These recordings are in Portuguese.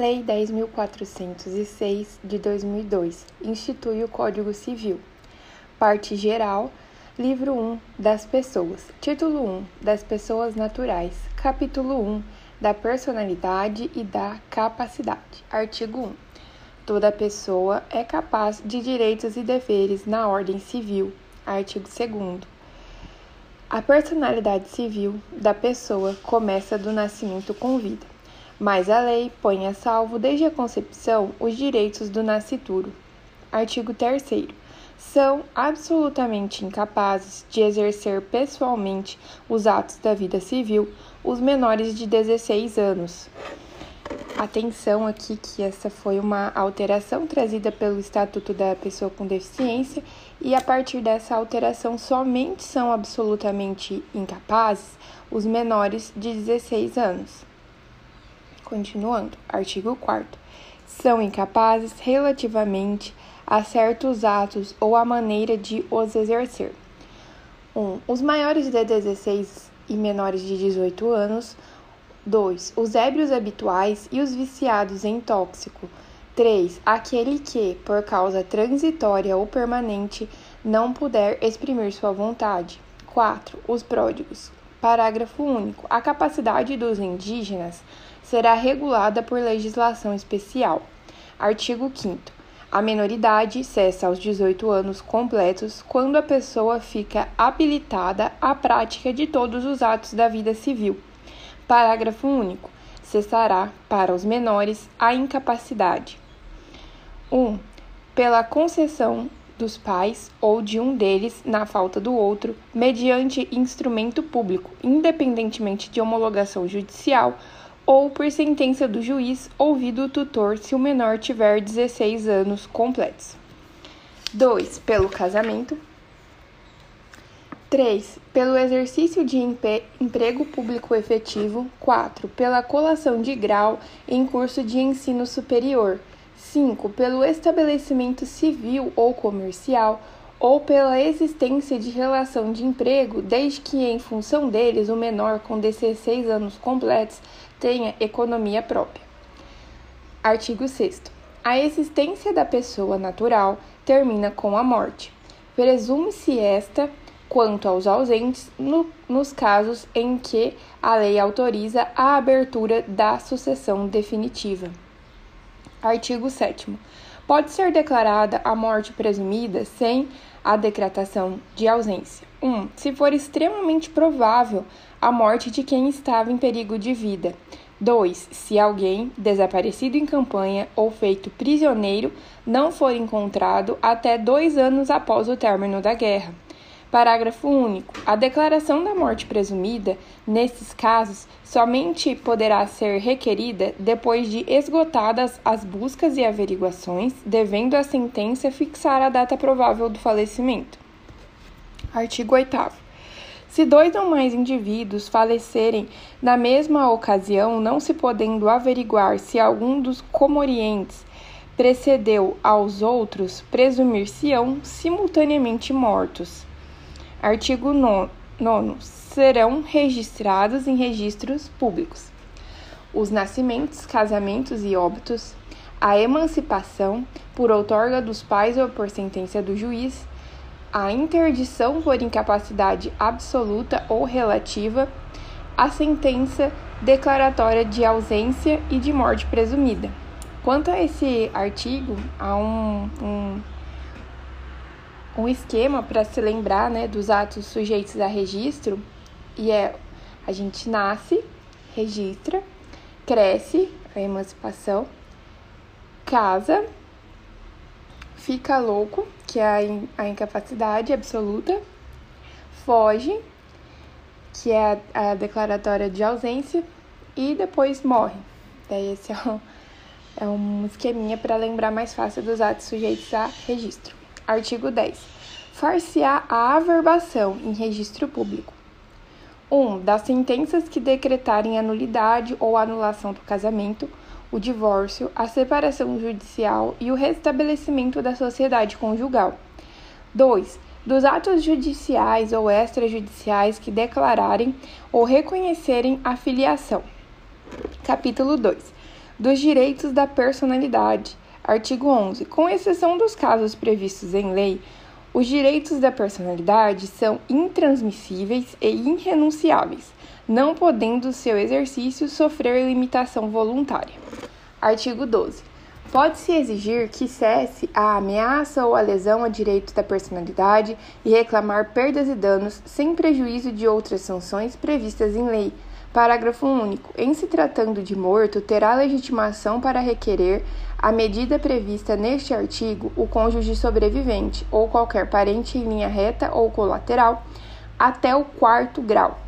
Lei 10.406 de 2002 institui o Código Civil. Parte geral, Livro 1 das Pessoas. Título 1 das Pessoas Naturais. Capítulo 1 da Personalidade e da Capacidade. Artigo 1. Toda pessoa é capaz de direitos e deveres na ordem civil. Artigo 2. A personalidade civil da pessoa começa do nascimento com vida mas a lei põe a salvo desde a concepção os direitos do nascituro. Artigo 3 São absolutamente incapazes de exercer pessoalmente os atos da vida civil os menores de 16 anos. Atenção aqui que essa foi uma alteração trazida pelo Estatuto da Pessoa com Deficiência e a partir dessa alteração somente são absolutamente incapazes os menores de 16 anos. Continuando, artigo 4 são incapazes relativamente a certos atos ou a maneira de os exercer. 1. Um, os maiores de 16 e menores de 18 anos. 2. Os ébrios habituais e os viciados em tóxico. 3. Aquele que, por causa transitória ou permanente, não puder exprimir sua vontade. 4. Os pródigos. Parágrafo único. A capacidade dos indígenas será regulada por legislação especial. Artigo 5. A menoridade cessa aos 18 anos completos quando a pessoa fica habilitada à prática de todos os atos da vida civil. Parágrafo único. Cessará, para os menores, a incapacidade. 1. Pela concessão dos pais ou de um deles na falta do outro, mediante instrumento público, independentemente de homologação judicial ou por sentença do juiz, ouvido o tutor se o menor tiver 16 anos completos. 2. Pelo casamento. 3. Pelo exercício de emprego público efetivo. 4. Pela colação de grau em curso de ensino superior. 5. Pelo estabelecimento civil ou comercial ou pela existência de relação de emprego, desde que, em função deles, o menor com 16 anos completos tenha economia própria. Artigo 6. A existência da pessoa natural termina com a morte. Presume-se esta quanto aos ausentes no, nos casos em que a lei autoriza a abertura da sucessão definitiva. Artigo 7. Pode ser declarada a morte presumida sem a decretação de ausência. 1. Um, se for extremamente provável a morte de quem estava em perigo de vida. 2. Se alguém, desaparecido em campanha ou feito prisioneiro, não for encontrado até dois anos após o término da guerra. Parágrafo único. A declaração da morte presumida, nesses casos, somente poderá ser requerida depois de esgotadas as buscas e averiguações, devendo a sentença fixar a data provável do falecimento. Artigo 8. Se dois ou mais indivíduos falecerem na mesma ocasião, não se podendo averiguar se algum dos comorientes precedeu aos outros, presumir-se-ão simultaneamente mortos. Artigo 9. Serão registrados em registros públicos os nascimentos, casamentos e óbitos, a emancipação por outorga dos pais ou por sentença do juiz, a interdição por incapacidade absoluta ou relativa, a sentença declaratória de ausência e de morte presumida. Quanto a esse artigo, há um, um um esquema para se lembrar né, dos atos sujeitos a registro, e é a gente nasce, registra, cresce, a emancipação, casa, fica louco, que é a, a incapacidade absoluta, foge, que é a, a declaratória de ausência, e depois morre. Daí esse é um, é um esqueminha para lembrar mais fácil dos atos sujeitos a registro. Artigo 10. Far-se-á a averbação em registro público. 1. Um, das sentenças que decretarem a nulidade ou anulação do casamento, o divórcio, a separação judicial e o restabelecimento da sociedade conjugal. 2. Dos atos judiciais ou extrajudiciais que declararem ou reconhecerem a filiação. Capítulo 2 dos direitos da personalidade. Artigo 11. Com exceção dos casos previstos em lei, os direitos da personalidade são intransmissíveis e irrenunciáveis, não podendo seu exercício sofrer limitação voluntária. Artigo 12. Pode-se exigir que cesse a ameaça ou a lesão a direitos da personalidade e reclamar perdas e danos sem prejuízo de outras sanções previstas em lei. Parágrafo único. Em se tratando de morto, terá legitimação para requerer a medida prevista neste artigo o cônjuge sobrevivente ou qualquer parente em linha reta ou colateral até o quarto grau.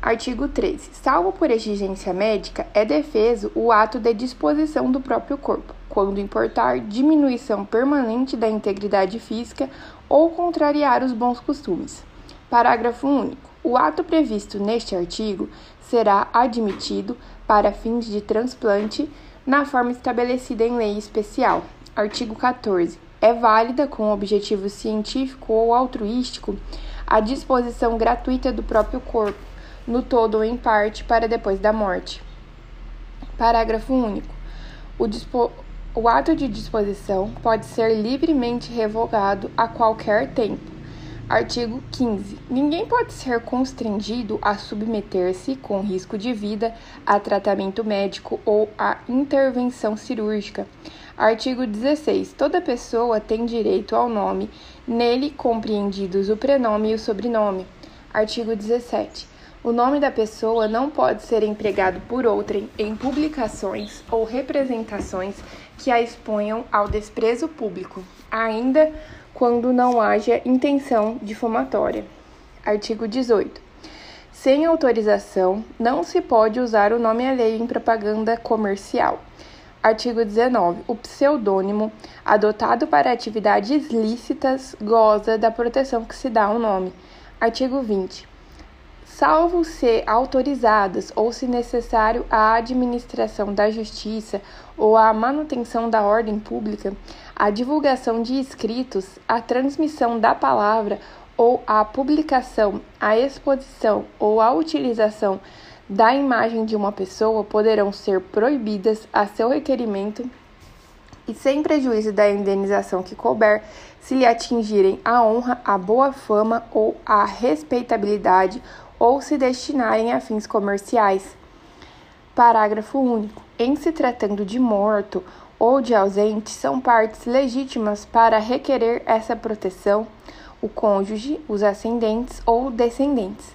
Artigo 13. Salvo por exigência médica, é defeso o ato de disposição do próprio corpo, quando importar diminuição permanente da integridade física ou contrariar os bons costumes. Parágrafo único. O ato previsto neste artigo será admitido para fins de transplante na forma estabelecida em lei especial. Artigo 14. É válida com objetivo científico ou altruístico a disposição gratuita do próprio corpo no todo ou em parte, para depois da morte. Parágrafo único. O, dispo... o ato de disposição pode ser livremente revogado a qualquer tempo. Artigo 15. Ninguém pode ser constrangido a submeter-se, com risco de vida, a tratamento médico ou a intervenção cirúrgica. Artigo 16. Toda pessoa tem direito ao nome, nele compreendidos o prenome e o sobrenome. Artigo 17. O nome da pessoa não pode ser empregado por outrem em publicações ou representações que a exponham ao desprezo público, ainda quando não haja intenção difamátoria. Artigo 18. Sem autorização, não se pode usar o nome alheio em propaganda comercial. Artigo 19. O pseudônimo, adotado para atividades lícitas, goza da proteção que se dá ao nome. Artigo 20 salvo se autorizadas ou se necessário à administração da justiça ou à manutenção da ordem pública, a divulgação de escritos, a transmissão da palavra ou a publicação, a exposição ou a utilização da imagem de uma pessoa poderão ser proibidas a seu requerimento e sem prejuízo da indenização que couber, se lhe atingirem a honra, a boa fama ou a respeitabilidade ou se destinarem a fins comerciais. Parágrafo único. Em se tratando de morto ou de ausente, são partes legítimas para requerer essa proteção o cônjuge, os ascendentes ou descendentes.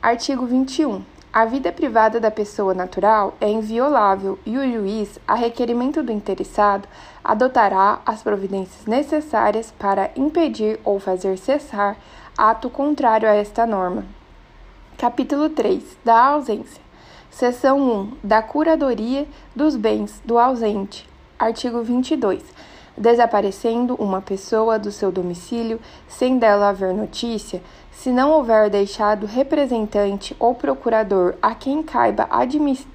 Artigo 21. A vida privada da pessoa natural é inviolável e o juiz, a requerimento do interessado, adotará as providências necessárias para impedir ou fazer cessar ato contrário a esta norma. Capítulo 3 da ausência. Seção 1 da curadoria dos bens do ausente. Artigo 22. Desaparecendo uma pessoa do seu domicílio sem dela haver notícia, se não houver deixado representante ou procurador a quem caiba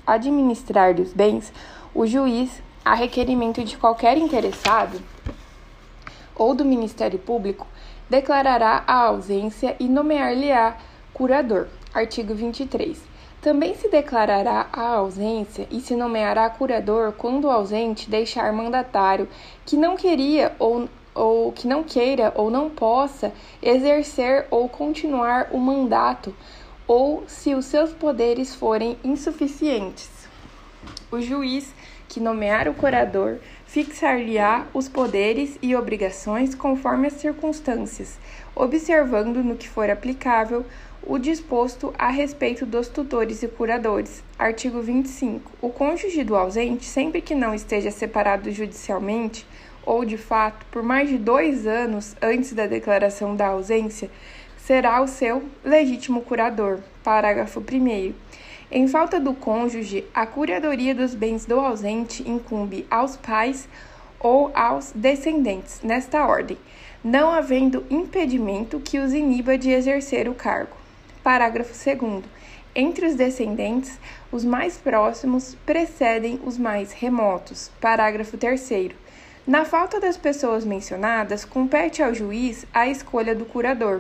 administrar os bens, o juiz, a requerimento de qualquer interessado ou do Ministério Público, declarará a ausência e nomear-lhe-á curador. Artigo 23. Também se declarará a ausência e se nomeará curador quando o ausente deixar mandatário que não queria ou, ou que não queira ou não possa exercer ou continuar o mandato ou se os seus poderes forem insuficientes. O juiz que nomear o curador fixar-lhe-á os poderes e obrigações conforme as circunstâncias, observando no que for aplicável o disposto a respeito dos tutores e curadores. Artigo 25. O cônjuge do ausente, sempre que não esteja separado judicialmente ou de fato por mais de dois anos antes da declaração da ausência, será o seu legítimo curador. Parágrafo 1. Em falta do cônjuge, a curadoria dos bens do ausente incumbe aos pais ou aos descendentes, nesta ordem, não havendo impedimento que os iniba de exercer o cargo. Parágrafo 2. Entre os descendentes, os mais próximos precedem os mais remotos. Parágrafo 3. Na falta das pessoas mencionadas, compete ao juiz a escolha do curador.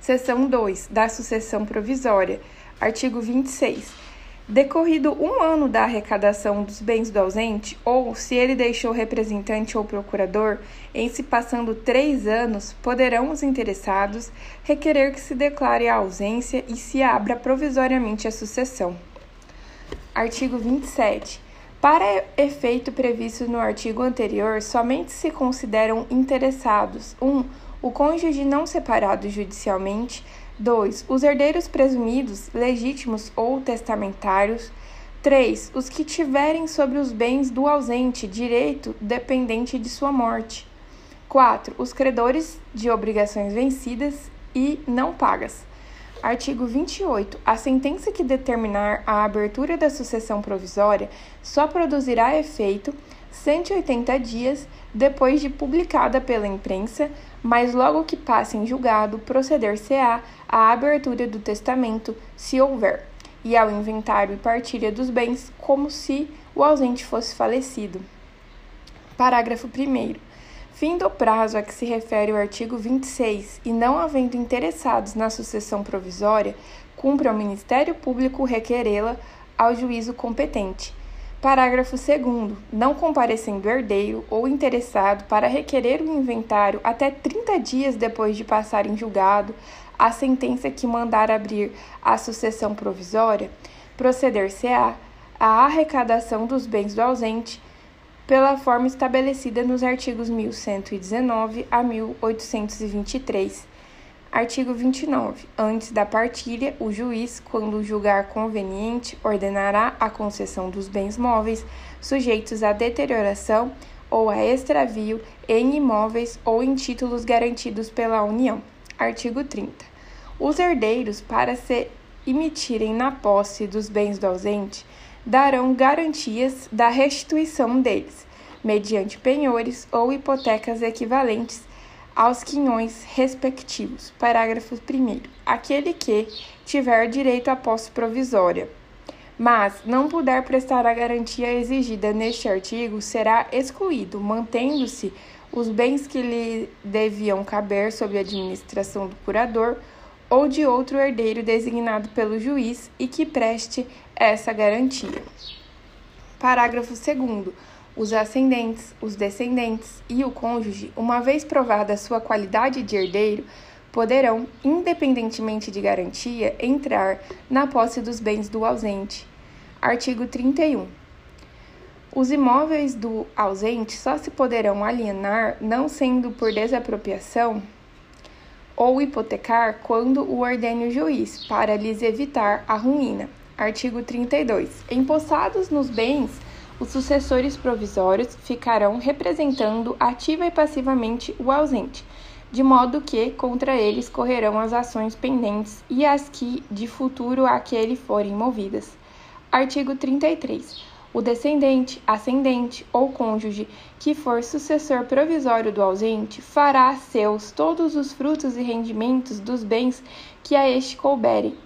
Seção 2 da sucessão provisória. Artigo 26. Decorrido um ano da arrecadação dos bens do ausente, ou se ele deixou representante ou procurador, em se passando três anos, poderão os interessados requerer que se declare a ausência e se abra provisoriamente a sucessão. Artigo 27. Para efeito previsto no artigo anterior, somente se consideram interessados 1. Um, o cônjuge não separado judicialmente 2. Os herdeiros presumidos, legítimos ou testamentários. 3. Os que tiverem sobre os bens do ausente direito dependente de sua morte. 4. Os credores de obrigações vencidas e não pagas. Artigo 28. A sentença que determinar a abertura da sucessão provisória só produzirá efeito 180 dias depois de publicada pela imprensa, mas logo que passe em julgado, proceder-se-á à abertura do testamento, se houver, e ao inventário e partilha dos bens, como se o ausente fosse falecido. Parágrafo 1. Fim do prazo a que se refere o artigo 26 e não havendo interessados na sucessão provisória, cumpre ao Ministério Público requerê-la ao juízo competente Parágrafo 2. Não comparecendo herdeiro ou interessado para requerer o inventário até 30 dias depois de passar em julgado a sentença que mandar abrir a sucessão provisória, proceder-se-á à arrecadação dos bens do ausente pela forma estabelecida nos artigos 1119 a 1823 Artigo 29. Antes da partilha, o juiz, quando julgar conveniente, ordenará a concessão dos bens móveis sujeitos à deterioração ou a extravio em imóveis ou em títulos garantidos pela União. Artigo 30. Os herdeiros, para se emitirem na posse dos bens do ausente, darão garantias da restituição deles, mediante penhores ou hipotecas equivalentes aos quinhões respectivos. Parágrafo 1. Aquele que tiver direito à posse provisória, mas não puder prestar a garantia exigida neste artigo, será excluído, mantendo-se os bens que lhe deviam caber sob a administração do curador ou de outro herdeiro designado pelo juiz e que preste essa garantia. Parágrafo 2 os ascendentes, os descendentes e o cônjuge, uma vez provada sua qualidade de herdeiro, poderão, independentemente de garantia, entrar na posse dos bens do ausente. Artigo 31. Os imóveis do ausente só se poderão alienar, não sendo por desapropriação ou hipotecar, quando o ordene o juiz, para lhes evitar a ruína. Artigo 32. Empossados nos bens os sucessores provisórios ficarão representando ativa e passivamente o ausente, de modo que contra eles correrão as ações pendentes e as que de futuro aquele forem movidas. Artigo 33. O descendente, ascendente ou cônjuge que for sucessor provisório do ausente fará seus todos os frutos e rendimentos dos bens que a este couberem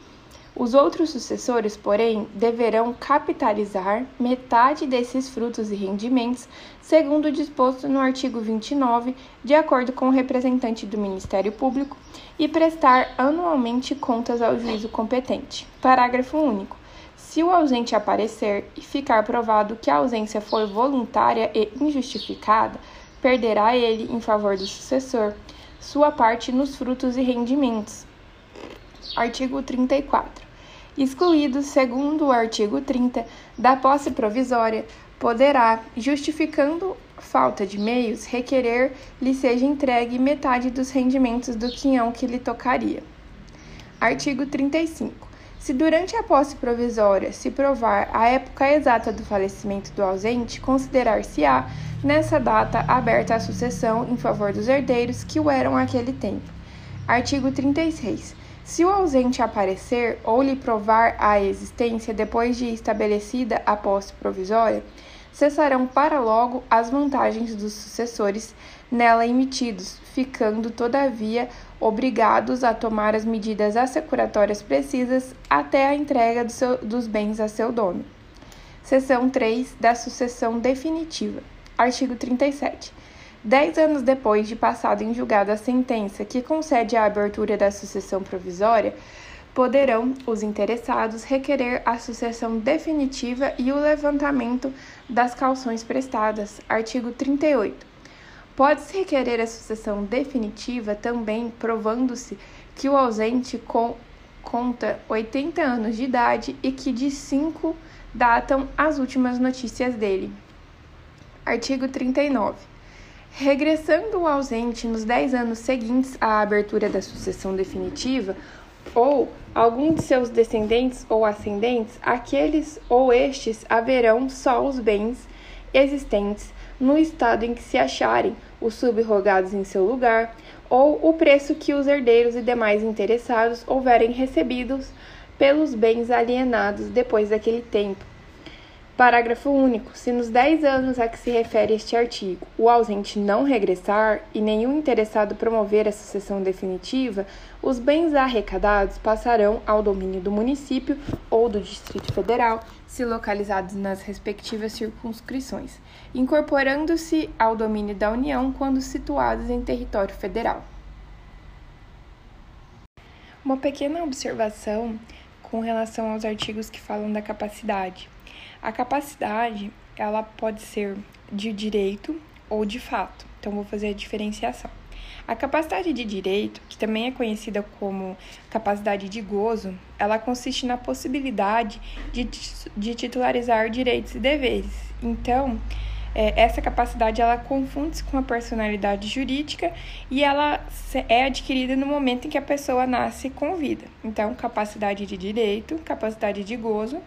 os outros sucessores, porém, deverão capitalizar metade desses frutos e rendimentos, segundo disposto no artigo 29, de acordo com o representante do Ministério Público, e prestar anualmente contas ao juízo competente. Parágrafo único. Se o ausente aparecer e ficar provado que a ausência for voluntária e injustificada, perderá ele, em favor do sucessor, sua parte nos frutos e rendimentos. Artigo 34 excluído, segundo o artigo 30, da posse provisória, poderá, justificando falta de meios, requerer lhe seja entregue metade dos rendimentos do quinhão que lhe tocaria. Artigo 35. Se durante a posse provisória se provar a época exata do falecimento do ausente, considerar-se-á, nessa data, aberta a sucessão em favor dos herdeiros que o eram aquele tempo. Artigo 36. Se o ausente aparecer ou lhe provar a existência depois de estabelecida a posse provisória, cessarão para logo as vantagens dos sucessores nela emitidos, ficando, todavia, obrigados a tomar as medidas assecuratórias precisas até a entrega do seu, dos bens a seu dono. Seção 3 da sucessão definitiva. Artigo 37. Dez anos depois de passado em julgado a sentença que concede a abertura da sucessão provisória, poderão os interessados requerer a sucessão definitiva e o levantamento das calções prestadas. Artigo 38. Pode-se requerer a sucessão definitiva também provando-se que o ausente com, conta 80 anos de idade e que de 5 datam as últimas notícias dele. Artigo 39. Regressando o ausente nos 10 anos seguintes à abertura da sucessão definitiva, ou algum de seus descendentes ou ascendentes, aqueles ou estes haverão só os bens existentes no estado em que se acharem os subrogados em seu lugar, ou o preço que os herdeiros e demais interessados houverem recebidos pelos bens alienados depois daquele tempo, Parágrafo único. Se nos 10 anos a que se refere este artigo o ausente não regressar e nenhum interessado promover a sucessão definitiva, os bens arrecadados passarão ao domínio do município ou do Distrito Federal, se localizados nas respectivas circunscrições, incorporando-se ao domínio da União quando situados em território federal. Uma pequena observação com relação aos artigos que falam da capacidade. A capacidade, ela pode ser de direito ou de fato. Então vou fazer a diferenciação. A capacidade de direito, que também é conhecida como capacidade de gozo, ela consiste na possibilidade de, de titularizar direitos e deveres. Então, é, essa capacidade ela confunde-se com a personalidade jurídica e ela é adquirida no momento em que a pessoa nasce com vida. Então, capacidade de direito, capacidade de gozo,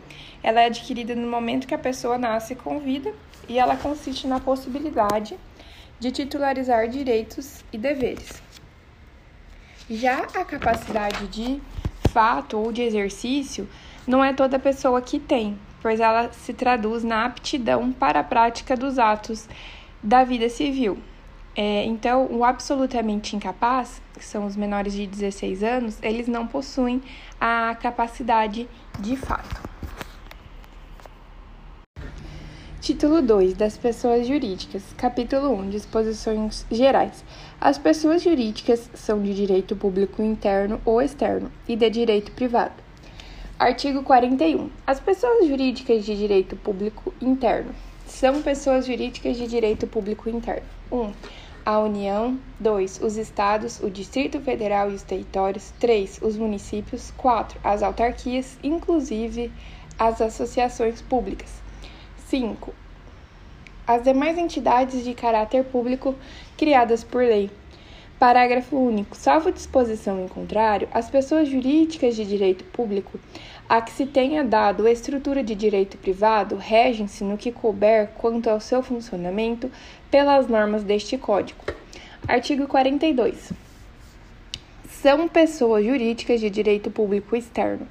ela é adquirida no momento que a pessoa nasce com vida e ela consiste na possibilidade de titularizar direitos e deveres. Já a capacidade de fato ou de exercício não é toda pessoa que tem, pois ela se traduz na aptidão para a prática dos atos da vida civil. É, então, o absolutamente incapaz, que são os menores de 16 anos, eles não possuem a capacidade de fato. Título 2 das Pessoas Jurídicas, Capítulo 1 Disposições Gerais. As pessoas jurídicas são de direito público interno ou externo e de direito privado. Artigo 41. As pessoas jurídicas de direito público interno são pessoas jurídicas de direito público interno. 1. Um, a União. 2. Os Estados, o Distrito Federal e os territórios. 3. Os municípios. 4. As autarquias, inclusive as associações públicas. 5. As demais entidades de caráter público criadas por lei. Parágrafo único. Salvo disposição em contrário, as pessoas jurídicas de direito público a que se tenha dado estrutura de direito privado regem-se no que couber quanto ao seu funcionamento pelas normas deste Código. Artigo 42. São pessoas jurídicas de direito público externo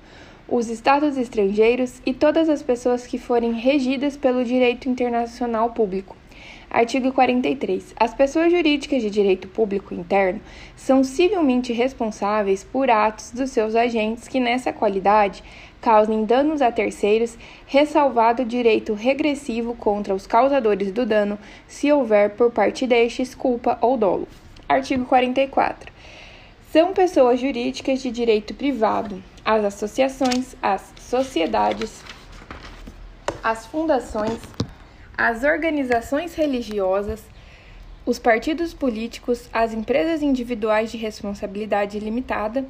os estados estrangeiros e todas as pessoas que forem regidas pelo direito internacional público Artigo 43. As pessoas jurídicas de direito público interno são civilmente responsáveis por atos dos seus agentes que, nessa qualidade, causem danos a terceiros, ressalvado o direito regressivo contra os causadores do dano, se houver por parte destes culpa ou dolo. Artigo 44. São pessoas jurídicas de direito privado as associações, as sociedades, as fundações as organizações religiosas, os partidos políticos, as empresas individuais de responsabilidade limitada.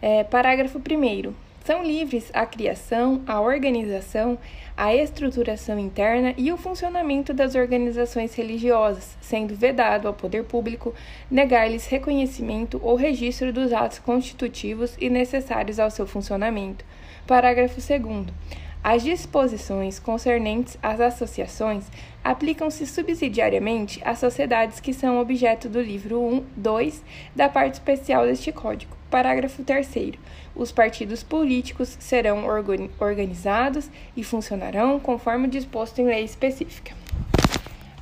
É, parágrafo 1. São livres a criação, a organização, a estruturação interna e o funcionamento das organizações religiosas, sendo vedado ao poder público negar-lhes reconhecimento ou registro dos atos constitutivos e necessários ao seu funcionamento. Parágrafo 2. As disposições concernentes às associações aplicam-se subsidiariamente às sociedades que são objeto do livro 1, 2 da parte especial deste Código. Parágrafo 3. Os partidos políticos serão organizados e funcionarão conforme disposto em lei específica.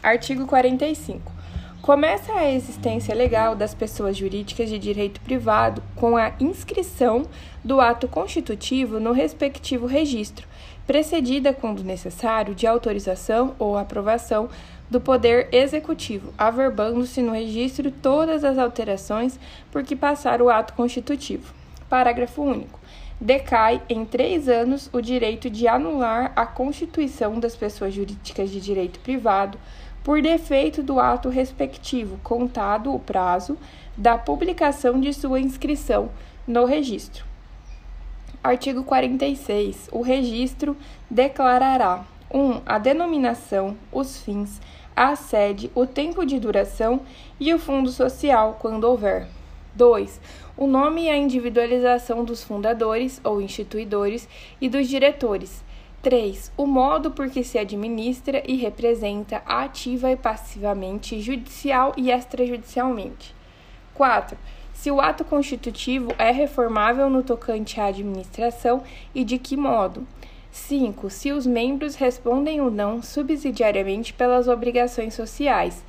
Artigo 45. Começa a existência legal das pessoas jurídicas de direito privado com a inscrição do ato constitutivo no respectivo registro, precedida, quando necessário, de autorização ou aprovação do Poder Executivo, averbando-se no registro todas as alterações por que passar o ato constitutivo. Parágrafo único. Decai em três anos o direito de anular a constituição das pessoas jurídicas de direito privado por defeito do ato respectivo, contado o prazo da publicação de sua inscrição no registro. Artigo 46. O registro declarará 1. Um, a denominação, os fins, a sede, o tempo de duração e o fundo social, quando houver. 2. O nome e a individualização dos fundadores ou instituidores e dos diretores. 3. O modo por que se administra e representa ativa e passivamente, judicial e extrajudicialmente. 4 se o ato constitutivo é reformável no tocante à administração e de que modo. 5. Se os membros respondem ou não subsidiariamente pelas obrigações sociais.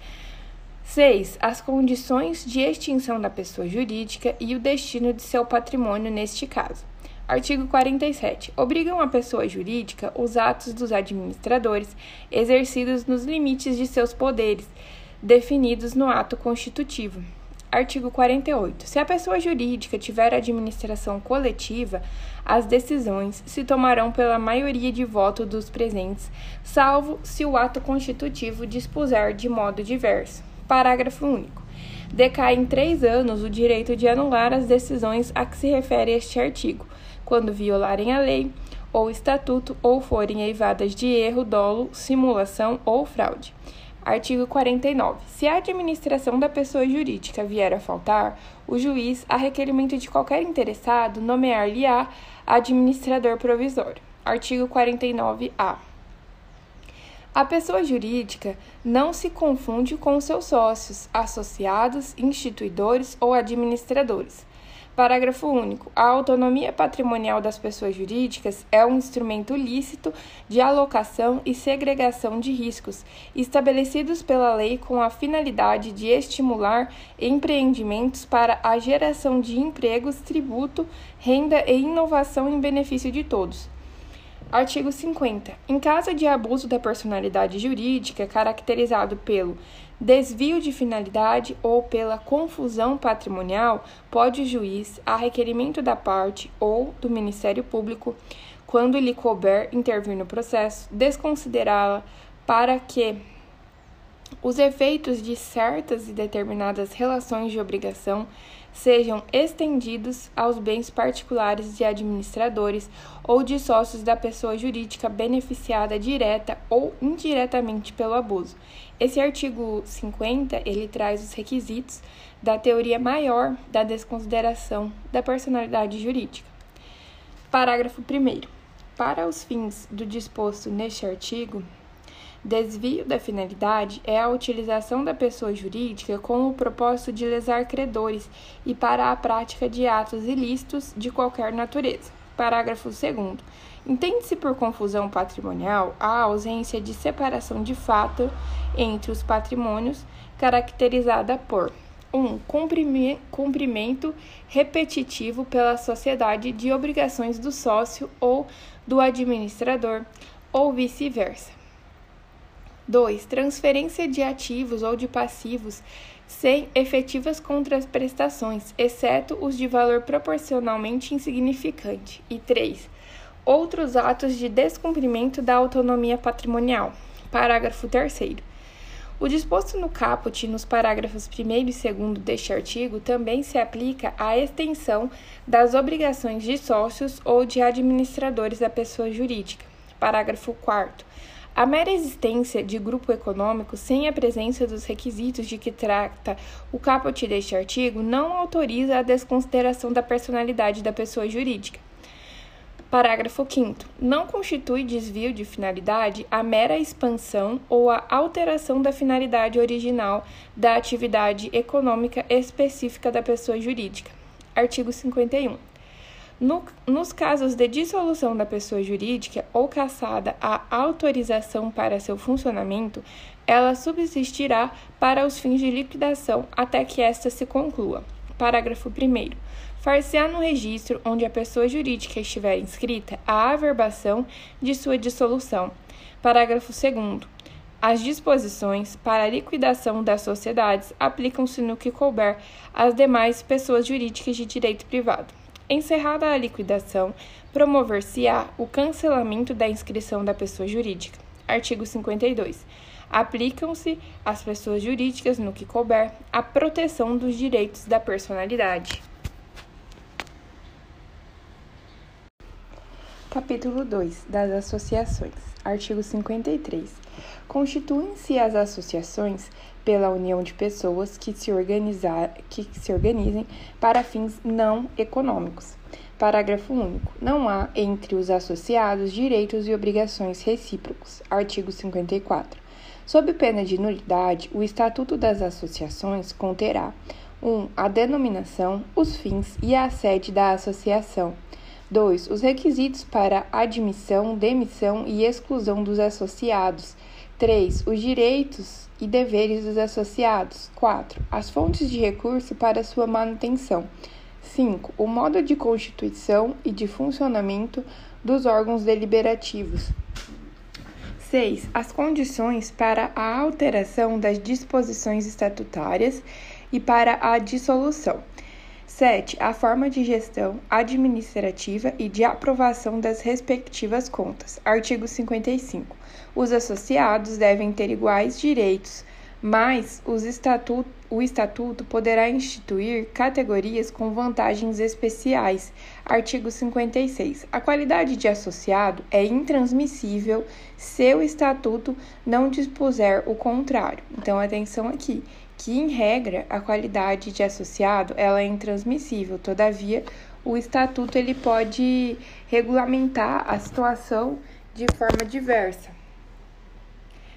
6. As condições de extinção da pessoa jurídica e o destino de seu patrimônio neste caso. Artigo 47. Obrigam a pessoa jurídica os atos dos administradores exercidos nos limites de seus poderes, definidos no ato constitutivo. Artigo 48. Se a pessoa jurídica tiver administração coletiva, as decisões se tomarão pela maioria de voto dos presentes, salvo se o ato constitutivo dispuser de modo diverso. Parágrafo único. Decai em três anos o direito de anular as decisões a que se refere este artigo, quando violarem a lei ou estatuto ou forem eivadas de erro, dolo, simulação ou fraude. Artigo 49. Se a administração da pessoa jurídica vier a faltar, o juiz, a requerimento de qualquer interessado, nomear-lhe-á administrador provisório. Artigo 49-A. A pessoa jurídica não se confunde com seus sócios, associados, instituidores ou administradores. Parágrafo único. A autonomia patrimonial das pessoas jurídicas é um instrumento lícito de alocação e segregação de riscos, estabelecidos pela lei com a finalidade de estimular empreendimentos para a geração de empregos, tributo, renda e inovação em benefício de todos. Artigo 50. Em caso de abuso da personalidade jurídica caracterizado pelo desvio de finalidade ou pela confusão patrimonial, pode o juiz, a requerimento da parte ou do Ministério Público, quando lhe couber intervir no processo, desconsiderá-la para que os efeitos de certas e determinadas relações de obrigação sejam estendidos aos bens particulares de administradores ou de sócios da pessoa jurídica beneficiada direta ou indiretamente pelo abuso. Esse artigo 50, ele traz os requisitos da teoria maior da desconsideração da personalidade jurídica. Parágrafo 1 Para os fins do disposto neste artigo, Desvio da finalidade é a utilização da pessoa jurídica com o propósito de lesar credores e para a prática de atos ilícitos de qualquer natureza. Parágrafo 2. Entende-se por confusão patrimonial a ausência de separação de fato entre os patrimônios, caracterizada por 1. Um, cumprimento repetitivo pela sociedade de obrigações do sócio ou do administrador, ou vice-versa. 2. Transferência de ativos ou de passivos sem efetivas contraprestações, exceto os de valor proporcionalmente insignificante. E 3. Outros atos de descumprimento da autonomia patrimonial. Parágrafo 3. O disposto no caput nos parágrafos 1 e 2 deste artigo também se aplica à extensão das obrigações de sócios ou de administradores da pessoa jurídica. Parágrafo 4. A mera existência de grupo econômico sem a presença dos requisitos de que trata o caput deste artigo não autoriza a desconsideração da personalidade da pessoa jurídica. Parágrafo 5. Não constitui desvio de finalidade a mera expansão ou a alteração da finalidade original da atividade econômica específica da pessoa jurídica. Artigo 51. No, nos casos de dissolução da pessoa jurídica ou cassada a autorização para seu funcionamento, ela subsistirá para os fins de liquidação até que esta se conclua. Parágrafo 1. Far-se-á no registro onde a pessoa jurídica estiver inscrita a averbação de sua dissolução. Parágrafo 2. As disposições para a liquidação das sociedades aplicam-se no que couber às demais pessoas jurídicas de direito privado. Encerrada a liquidação, promover-se-á o cancelamento da inscrição da pessoa jurídica. Artigo 52. Aplicam-se às pessoas jurídicas, no que couber, a proteção dos direitos da personalidade. Capítulo 2 das Associações. Artigo 53. Constituem-se as associações pela união de pessoas que se, organizar, que se organizem para fins não econômicos. Parágrafo único. Não há entre os associados direitos e obrigações recíprocos. Artigo 54. Sob pena de nulidade, o Estatuto das Associações conterá 1. Um, a denominação, os fins e a sede da associação. 2. Os requisitos para admissão, demissão e exclusão dos associados. 3. Os direitos e deveres dos associados. 4. As fontes de recurso para sua manutenção. 5. O modo de constituição e de funcionamento dos órgãos deliberativos. 6. As condições para a alteração das disposições estatutárias e para a dissolução. 7. A forma de gestão administrativa e de aprovação das respectivas contas. Artigo 55. Os associados devem ter iguais direitos, mas estatuto, o estatuto poderá instituir categorias com vantagens especiais. Artigo 56. A qualidade de associado é intransmissível se o estatuto não dispuser o contrário. Então, atenção aqui que, em regra, a qualidade de associado ela é intransmissível. Todavia, o estatuto ele pode regulamentar a situação de forma diversa.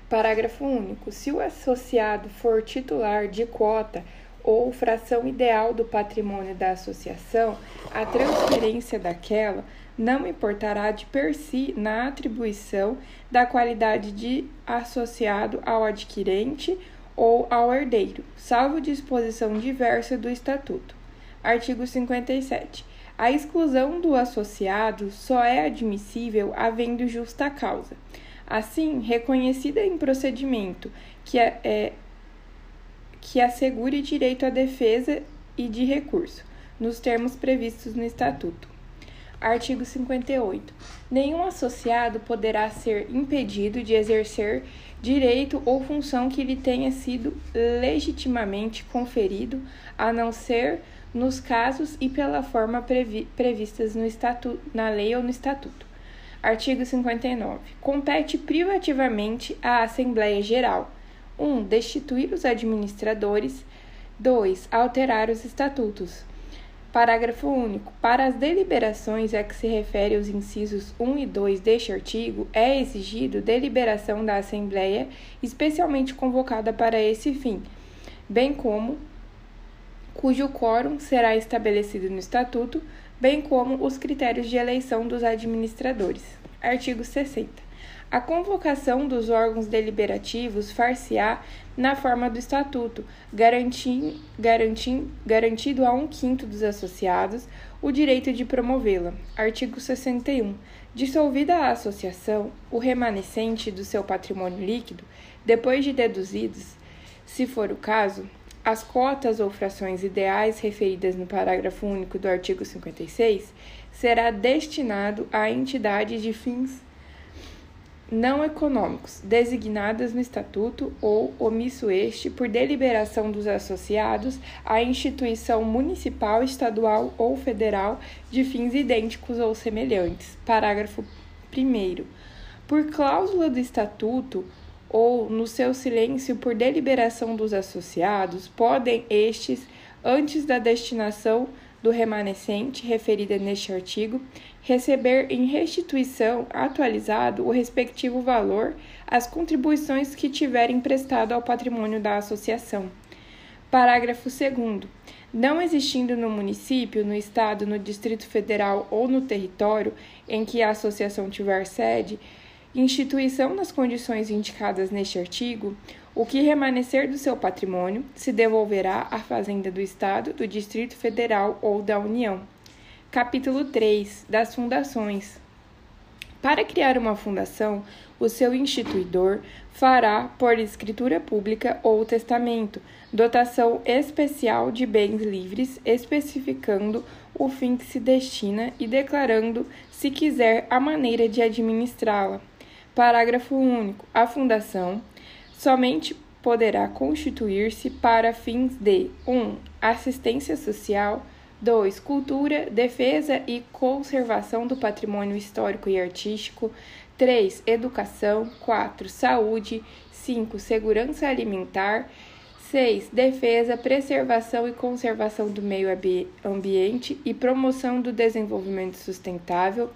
Parágrafo único. Se o associado for titular de cota ou fração ideal do patrimônio da associação, a transferência daquela não importará de per si na atribuição da qualidade de associado ao adquirente ou ao herdeiro, salvo disposição diversa do Estatuto. Artigo 57. A exclusão do associado só é admissível havendo justa causa. Assim, reconhecida em procedimento que, é, é, que assegure direito à defesa e de recurso, nos termos previstos no Estatuto. Artigo 58. Nenhum associado poderá ser impedido de exercer direito ou função que lhe tenha sido legitimamente conferido, a não ser nos casos e pela forma previ previstas no estatuto, na lei ou no estatuto. Artigo 59. Compete privativamente à Assembleia Geral: 1. Um, destituir os administradores. 2. Alterar os estatutos. Parágrafo único. Para as deliberações a que se refere os incisos 1 e 2 deste artigo, é exigido deliberação da Assembleia, especialmente convocada para esse fim, bem como cujo quórum será estabelecido no Estatuto, bem como os critérios de eleição dos administradores. Artigo 60. A convocação dos órgãos deliberativos far-se-á na forma do Estatuto, garantindo, garantindo, garantido a um quinto dos associados o direito de promovê-la. Artigo 61. Dissolvida a associação, o remanescente do seu patrimônio líquido, depois de deduzidos, se for o caso, as cotas ou frações ideais referidas no parágrafo único do artigo 56, será destinado a entidades de fins não econômicos, designadas no Estatuto ou omisso este por deliberação dos associados à instituição municipal, estadual ou federal de fins idênticos ou semelhantes. Parágrafo 1. Por cláusula do Estatuto ou no seu silêncio por deliberação dos associados, podem estes, antes da destinação do remanescente referida neste artigo, receber em restituição atualizado o respectivo valor as contribuições que tiverem prestado ao patrimônio da associação. Parágrafo 2. Não existindo no município, no estado, no Distrito Federal ou no território em que a associação tiver sede, instituição nas condições indicadas neste artigo, o que remanescer do seu patrimônio se devolverá à Fazenda do Estado, do Distrito Federal ou da União. Capítulo 3 das Fundações. Para criar uma fundação, o seu instituidor fará, por escritura pública ou testamento, dotação especial de bens livres, especificando o fim que se destina e declarando, se quiser, a maneira de administrá-la. Parágrafo único. A fundação somente poderá constituir-se para fins de 1. Um, assistência social, 2. Cultura, defesa e conservação do patrimônio histórico e artístico, 3. Educação. 4. Saúde. 5. Segurança alimentar. 6. Defesa, preservação e conservação do meio ambiente e promoção do desenvolvimento sustentável.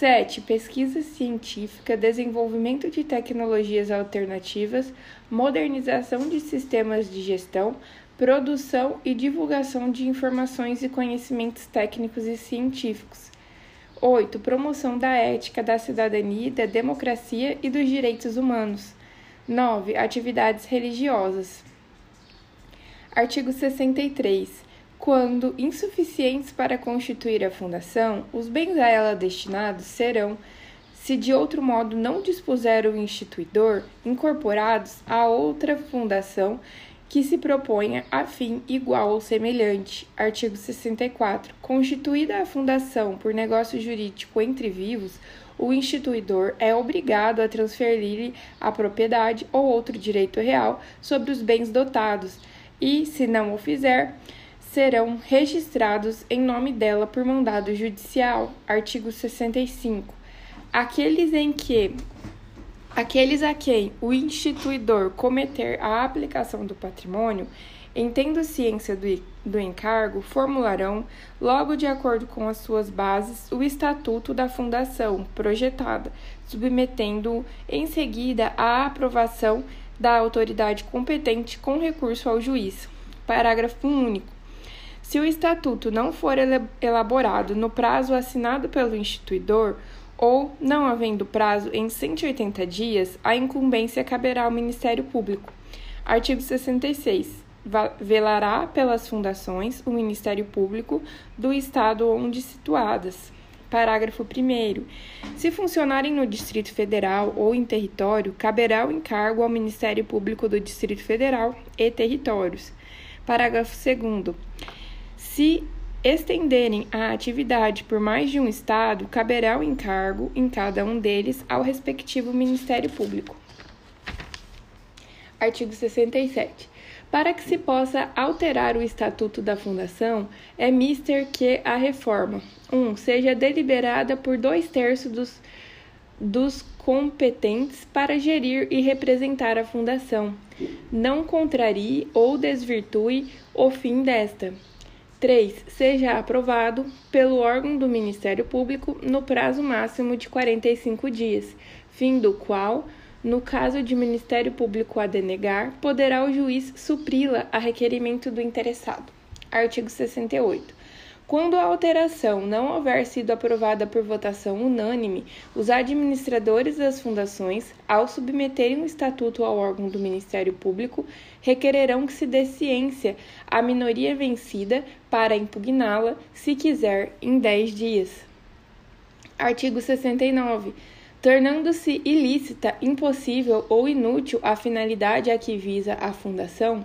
7. Pesquisa científica, desenvolvimento de tecnologias alternativas, modernização de sistemas de gestão, produção e divulgação de informações e conhecimentos técnicos e científicos. 8. Promoção da ética, da cidadania, da democracia e dos direitos humanos. 9. Atividades religiosas. Artigo 63. Quando insuficientes para constituir a fundação, os bens a ela destinados serão, se de outro modo não dispuser o instituidor, incorporados a outra fundação que se proponha a fim igual ou semelhante. Artigo 64. Constituída a fundação por negócio jurídico entre vivos, o instituidor é obrigado a transferir-lhe a propriedade ou outro direito real sobre os bens dotados e, se não o fizer, serão registrados em nome dela por mandado judicial. Artigo 65. Aqueles em que Aqueles a quem o instituidor cometer a aplicação do patrimônio, em tendo ciência do, do encargo, formularão, logo de acordo com as suas bases, o estatuto da fundação projetada, submetendo-o em seguida à aprovação da autoridade competente com recurso ao juiz. Parágrafo único. Se o estatuto não for elaborado no prazo assinado pelo instituidor, ou, não havendo prazo em 180 dias, a incumbência caberá ao Ministério Público. Artigo 66. Velará pelas fundações o Ministério Público do Estado onde situadas. Parágrafo 1. Se funcionarem no Distrito Federal ou em território, caberá o encargo ao Ministério Público do Distrito Federal e territórios. Parágrafo 2. Se estenderem a atividade por mais de um estado, caberá o encargo em cada um deles ao respectivo Ministério Público. Artigo 67. Para que se possa alterar o estatuto da Fundação, é mister que a reforma 1. Um, seja deliberada por dois terços dos, dos competentes para gerir e representar a Fundação. Não contrarie ou desvirtue o fim desta. 3. Seja aprovado pelo órgão do Ministério Público no prazo máximo de 45 dias, fim do qual, no caso de Ministério Público a denegar, poderá o juiz supri-la a requerimento do interessado. Artigo 68. Quando a alteração não houver sido aprovada por votação unânime, os administradores das fundações, ao submeterem o estatuto ao órgão do Ministério Público, requererão que se dê ciência à minoria vencida para impugná-la, se quiser, em 10 dias. Artigo 69 tornando-se ilícita, impossível ou inútil a finalidade a que visa a fundação,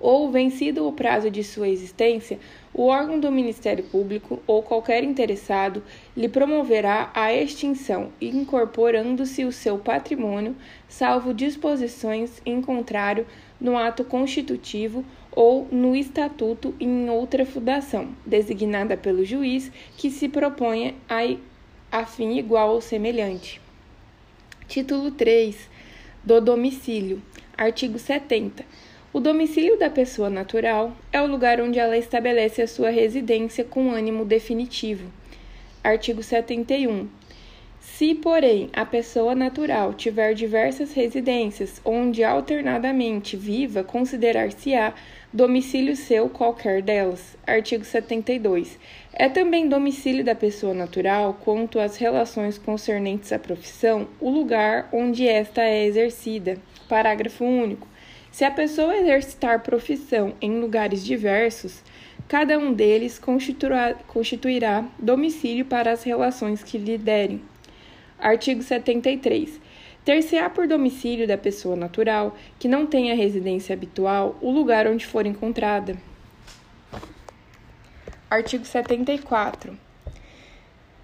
ou vencido o prazo de sua existência, o órgão do Ministério Público ou qualquer interessado lhe promoverá a extinção, incorporando-se o seu patrimônio, salvo disposições em contrário no ato constitutivo ou no estatuto em outra fundação, designada pelo juiz que se proponha a, a fim igual ou semelhante. Título 3 do domicílio. Artigo 70 o domicílio da pessoa natural é o lugar onde ela estabelece a sua residência com ânimo definitivo. Artigo 71. Se, porém, a pessoa natural tiver diversas residências onde alternadamente viva, considerar-se-á domicílio seu qualquer delas. Artigo 72. É também domicílio da pessoa natural, quanto às relações concernentes à profissão, o lugar onde esta é exercida. Parágrafo único. Se a pessoa exercitar profissão em lugares diversos, cada um deles constituirá, constituirá domicílio para as relações que lhe derem. Artigo 73. Ter-se-á por domicílio da pessoa natural que não tenha residência habitual o lugar onde for encontrada. Artigo 74.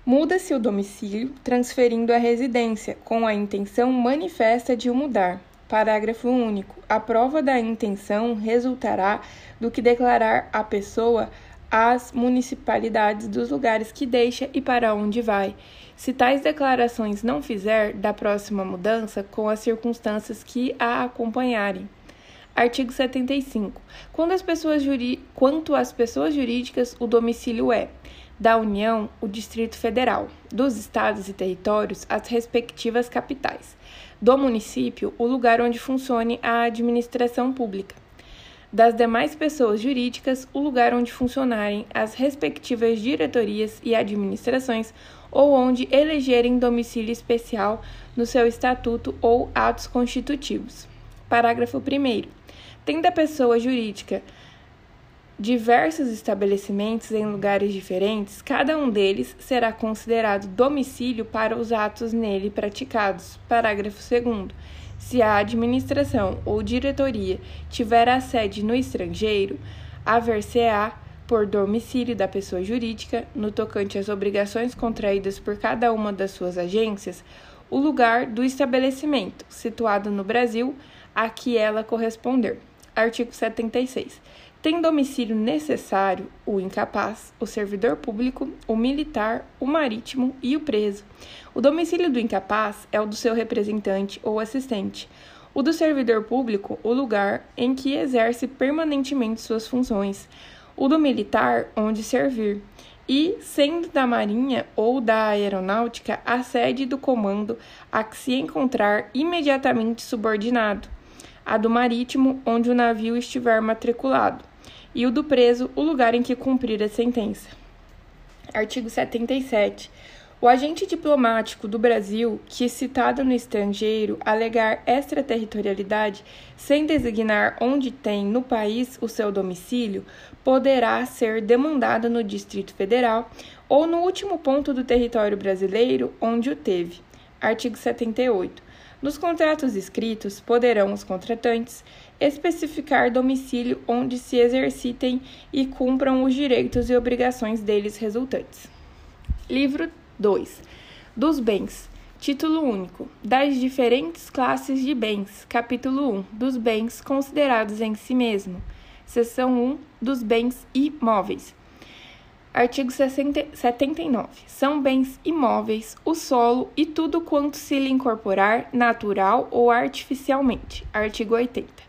Muda-se o domicílio, transferindo a residência, com a intenção manifesta de o mudar. Parágrafo único. A prova da intenção resultará do que declarar a pessoa às municipalidades dos lugares que deixa e para onde vai. Se tais declarações não fizer, da próxima mudança com as circunstâncias que a acompanharem. Artigo 75. Quando as pessoas juri... Quanto às pessoas jurídicas, o domicílio é da União, o Distrito Federal, dos estados e territórios, as respectivas capitais, do município, o lugar onde funcione a administração pública, das demais pessoas jurídicas, o lugar onde funcionarem as respectivas diretorias e administrações ou onde elegerem domicílio especial no seu estatuto ou atos constitutivos. Parágrafo 1. Tendo a pessoa jurídica diversos estabelecimentos em lugares diferentes, cada um deles será considerado domicílio para os atos nele praticados. Parágrafo 2. Se a administração ou diretoria tiver a sede no estrangeiro, haver-se-á por domicílio da pessoa jurídica, no tocante às obrigações contraídas por cada uma das suas agências, o lugar do estabelecimento, situado no Brasil, a que ela corresponder. Artigo 76 tem domicílio necessário o incapaz, o servidor público, o militar, o marítimo e o preso. O domicílio do incapaz é o do seu representante ou assistente. O do servidor público, o lugar em que exerce permanentemente suas funções. O do militar, onde servir. E, sendo da Marinha ou da Aeronáutica, a sede do comando a que se encontrar imediatamente subordinado. A do marítimo, onde o navio estiver matriculado e o do preso o lugar em que cumprir a sentença. Artigo 77. O agente diplomático do Brasil, que citado no estrangeiro alegar extraterritorialidade sem designar onde tem no país o seu domicílio, poderá ser demandado no Distrito Federal ou no último ponto do território brasileiro onde o teve. Artigo 78. Nos contratos escritos, poderão os contratantes especificar domicílio onde se exercitem e cumpram os direitos e obrigações deles resultantes. Livro 2 dos bens. Título único. Das diferentes classes de bens. Capítulo 1. Dos bens considerados em si mesmo. Seção 1. Dos bens imóveis. Artigo 60, 79. São bens imóveis o solo e tudo quanto se lhe incorporar, natural ou artificialmente. Artigo 80.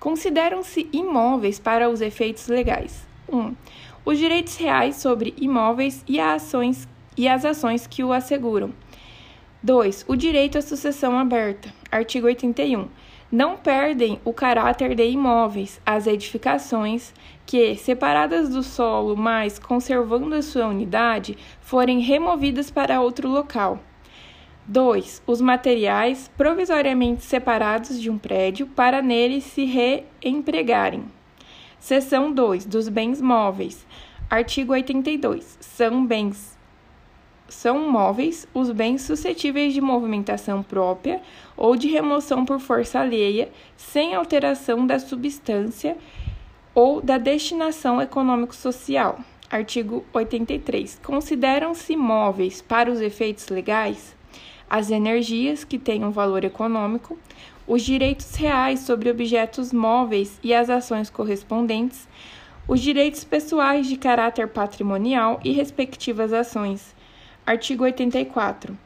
Consideram-se imóveis para os efeitos legais. 1. Um, os direitos reais sobre imóveis e, ações, e as ações que o asseguram. 2. O direito à sucessão aberta. Artigo 81 não perdem o caráter de imóveis as edificações que, separadas do solo, mas conservando a sua unidade, forem removidas para outro local. 2. Os materiais provisoriamente separados de um prédio para nele se reempregarem. Seção 2. Dos bens móveis. Artigo 82. São bens são móveis os bens suscetíveis de movimentação própria ou de remoção por força alheia, sem alteração da substância ou da destinação econômico-social. Artigo 83. Consideram-se móveis para os efeitos legais as energias que têm um valor econômico, os direitos reais sobre objetos móveis e as ações correspondentes, os direitos pessoais de caráter patrimonial e respectivas ações Artigo 84.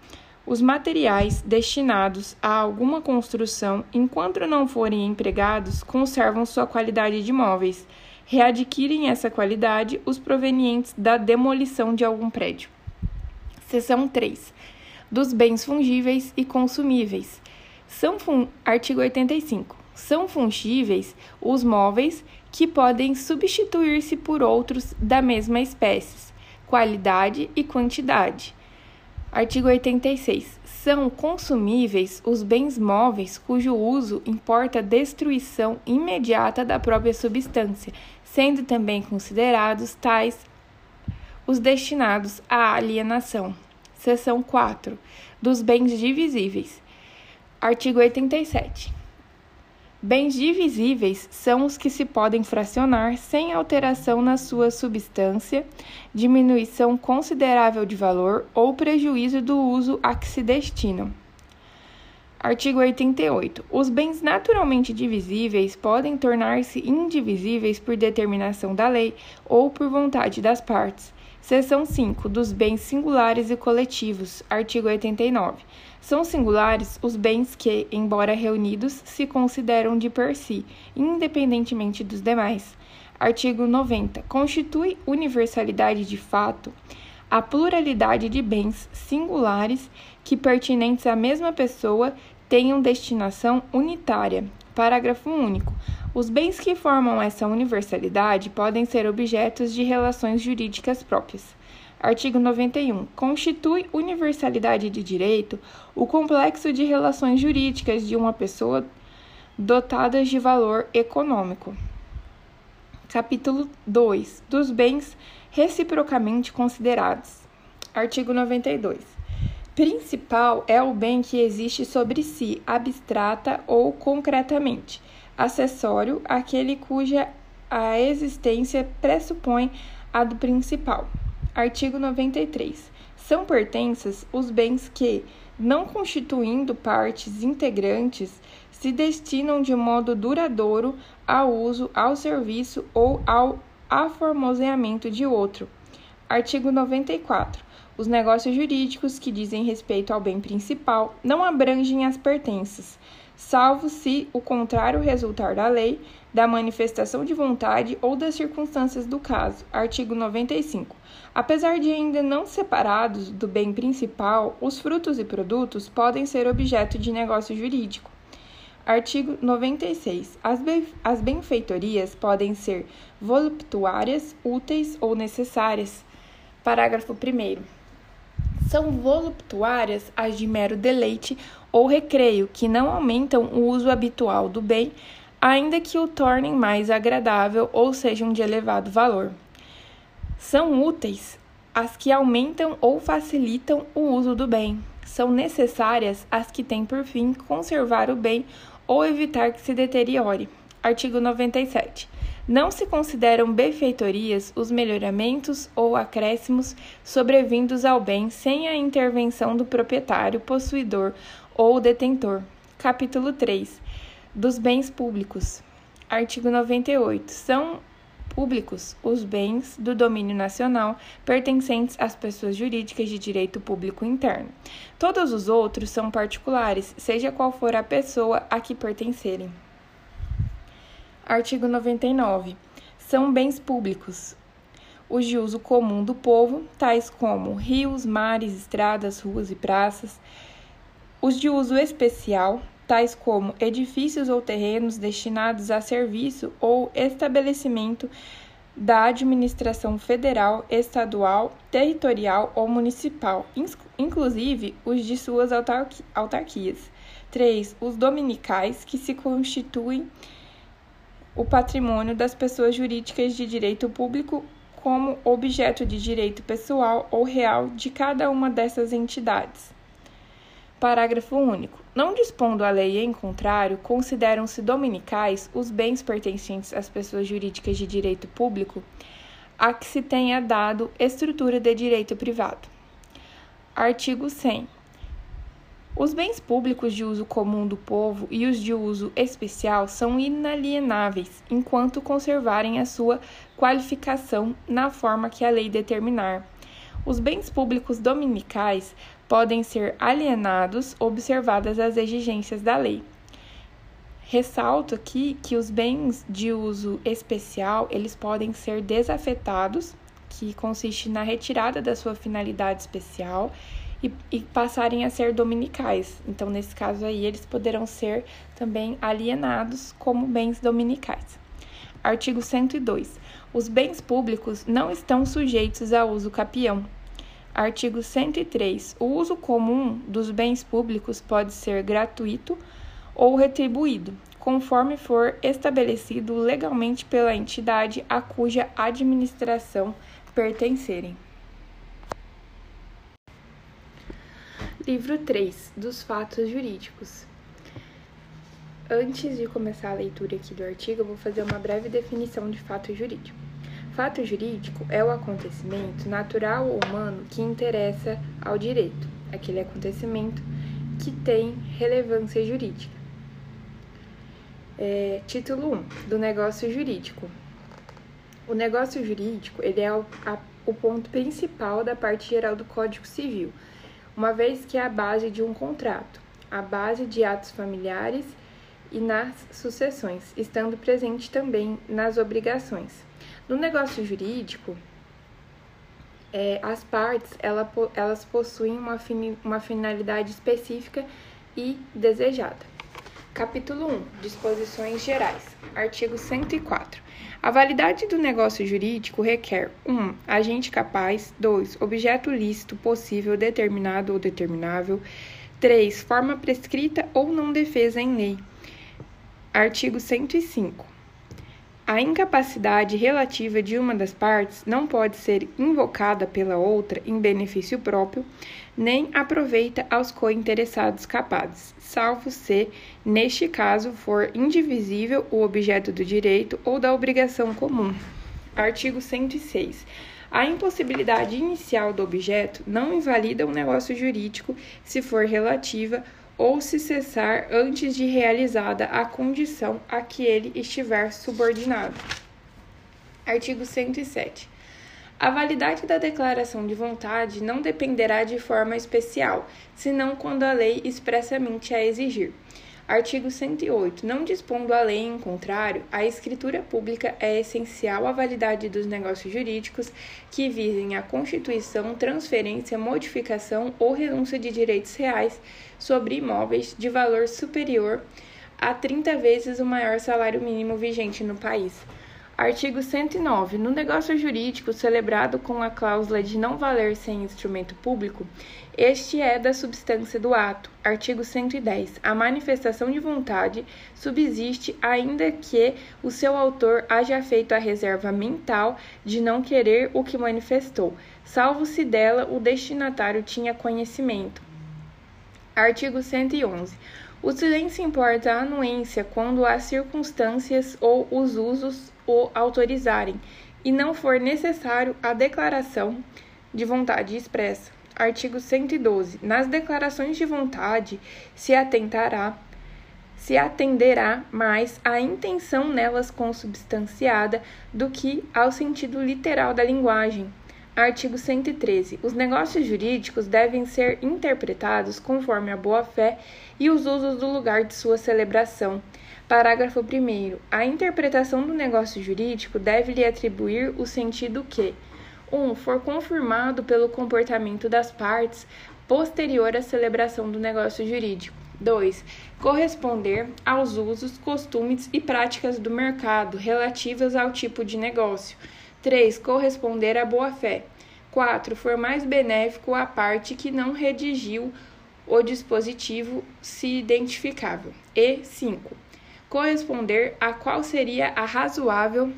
Os materiais destinados a alguma construção, enquanto não forem empregados, conservam sua qualidade de móveis. Readquirem essa qualidade os provenientes da demolição de algum prédio. Seção 3. Dos bens fungíveis e consumíveis. São fun... Artigo 85. São fungíveis os móveis que podem substituir-se por outros da mesma espécie qualidade e quantidade. Artigo 86. São consumíveis os bens móveis cujo uso importa destruição imediata da própria substância, sendo também considerados tais os destinados à alienação. Seção 4. Dos bens divisíveis. Artigo 87. Bens divisíveis são os que se podem fracionar sem alteração na sua substância, diminuição considerável de valor ou prejuízo do uso a que se destinam. Artigo 88. Os bens naturalmente divisíveis podem tornar-se indivisíveis por determinação da lei ou por vontade das partes. Seção 5. Dos bens singulares e coletivos. Artigo 89. São singulares os bens que, embora reunidos, se consideram de per si, independentemente dos demais. Artigo 90. Constitui universalidade de fato a pluralidade de bens singulares que, pertinentes à mesma pessoa, tenham destinação unitária. Parágrafo único. Os bens que formam essa universalidade podem ser objetos de relações jurídicas próprias. Artigo 91. Constitui universalidade de direito o complexo de relações jurídicas de uma pessoa dotadas de valor econômico. Capítulo 2. Dos bens reciprocamente considerados. Artigo 92. Principal é o bem que existe sobre si, abstrata ou concretamente. Acessório, aquele cuja a existência pressupõe a do principal. Artigo 93. São pertenças os bens que, não constituindo partes integrantes, se destinam de modo duradouro ao uso, ao serviço ou ao aformoseamento de outro. Artigo 94. Os negócios jurídicos que dizem respeito ao bem principal não abrangem as pertenças, salvo se o contrário resultar da lei, da manifestação de vontade ou das circunstâncias do caso. Artigo 95. Apesar de ainda não separados do bem principal, os frutos e produtos podem ser objeto de negócio jurídico. Artigo 96. As, be as benfeitorias podem ser voluptuárias, úteis ou necessárias. Parágrafo 1. São voluptuárias as de mero deleite ou recreio, que não aumentam o uso habitual do bem, ainda que o tornem mais agradável ou sejam de elevado valor. São úteis as que aumentam ou facilitam o uso do bem. São necessárias as que têm por fim conservar o bem ou evitar que se deteriore. Artigo 97. Não se consideram benfeitorias os melhoramentos ou acréscimos sobrevindos ao bem sem a intervenção do proprietário, possuidor ou detentor. Capítulo 3. Dos bens públicos. Artigo 98. São públicos os bens do domínio nacional pertencentes às pessoas jurídicas de direito público interno. Todos os outros são particulares, seja qual for a pessoa a que pertencerem. Artigo 99. São bens públicos os de uso comum do povo, tais como rios, mares, estradas, ruas e praças, os de uso especial, tais como edifícios ou terrenos destinados a serviço ou estabelecimento da administração federal, estadual, territorial ou municipal, inclusive os de suas autarquias. 3. Os dominicais, que se constituem o patrimônio das pessoas jurídicas de direito público como objeto de direito pessoal ou real de cada uma dessas entidades. Parágrafo único. Não dispondo a lei em contrário, consideram-se dominicais os bens pertencentes às pessoas jurídicas de direito público a que se tenha dado estrutura de direito privado. Artigo 100. Os bens públicos de uso comum do povo e os de uso especial são inalienáveis enquanto conservarem a sua qualificação na forma que a lei determinar. Os bens públicos dominicais podem ser alienados observadas as exigências da lei. Ressalto aqui que os bens de uso especial, eles podem ser desafetados, que consiste na retirada da sua finalidade especial e, e passarem a ser dominicais. Então, nesse caso aí, eles poderão ser também alienados como bens dominicais. Artigo 102. Os bens públicos não estão sujeitos a uso capião, Artigo 103. O uso comum dos bens públicos pode ser gratuito ou retribuído, conforme for estabelecido legalmente pela entidade a cuja administração pertencerem. Livro 3 dos Fatos Jurídicos. Antes de começar a leitura aqui do artigo, eu vou fazer uma breve definição de fato jurídico. Fato jurídico é o acontecimento natural ou humano que interessa ao direito, aquele acontecimento que tem relevância jurídica. É, título 1 do negócio jurídico. O negócio jurídico ele é o, a, o ponto principal da parte geral do Código Civil uma vez que é a base de um contrato, a base de atos familiares e nas sucessões, estando presente também nas obrigações. No negócio jurídico, é, as partes ela, elas possuem uma, uma finalidade específica e desejada. Capítulo 1 Disposições Gerais. Artigo 104. A validade do negócio jurídico requer 1. Um, agente capaz. 2. Objeto lícito, possível, determinado ou determinável. 3. Forma prescrita ou não defesa em lei. Artigo 105. A incapacidade relativa de uma das partes não pode ser invocada pela outra em benefício próprio, nem aproveita aos cointeressados capazes, salvo se, neste caso, for indivisível o objeto do direito ou da obrigação comum. Artigo 106. A impossibilidade inicial do objeto não invalida um negócio jurídico se for relativa ou se cessar antes de realizada a condição a que ele estiver subordinado. Artigo 107. A validade da declaração de vontade não dependerá de forma especial, senão quando a lei expressamente a exigir. Artigo 108. Não dispondo a lei em contrário, a escritura pública é essencial à validade dos negócios jurídicos que visem a constituição, transferência, modificação ou renúncia de direitos reais sobre imóveis de valor superior a 30 vezes o maior salário mínimo vigente no país. Artigo 109. No negócio jurídico celebrado com a cláusula de não valer sem instrumento público, este é da substância do ato. Artigo 110. A manifestação de vontade subsiste ainda que o seu autor haja feito a reserva mental de não querer o que manifestou, salvo se dela o destinatário tinha conhecimento. Artigo 111. O silêncio importa a anuência quando as circunstâncias ou os usos o autorizarem e não for necessário a declaração de vontade expressa. Artigo 112. Nas declarações de vontade se atentará se atenderá mais à intenção nelas consubstanciada do que ao sentido literal da linguagem. Artigo 113. Os negócios jurídicos devem ser interpretados conforme a boa-fé e os usos do lugar de sua celebração Parágrafo 1. A interpretação do negócio jurídico deve-lhe atribuir o sentido que 1. Um, for confirmado pelo comportamento das partes posterior à celebração do negócio jurídico. 2. Corresponder aos usos, costumes e práticas do mercado relativas ao tipo de negócio. 3. Corresponder à boa-fé. 4. For mais benéfico à parte que não redigiu o dispositivo se identificável. E 5 corresponder a qual seria a razoável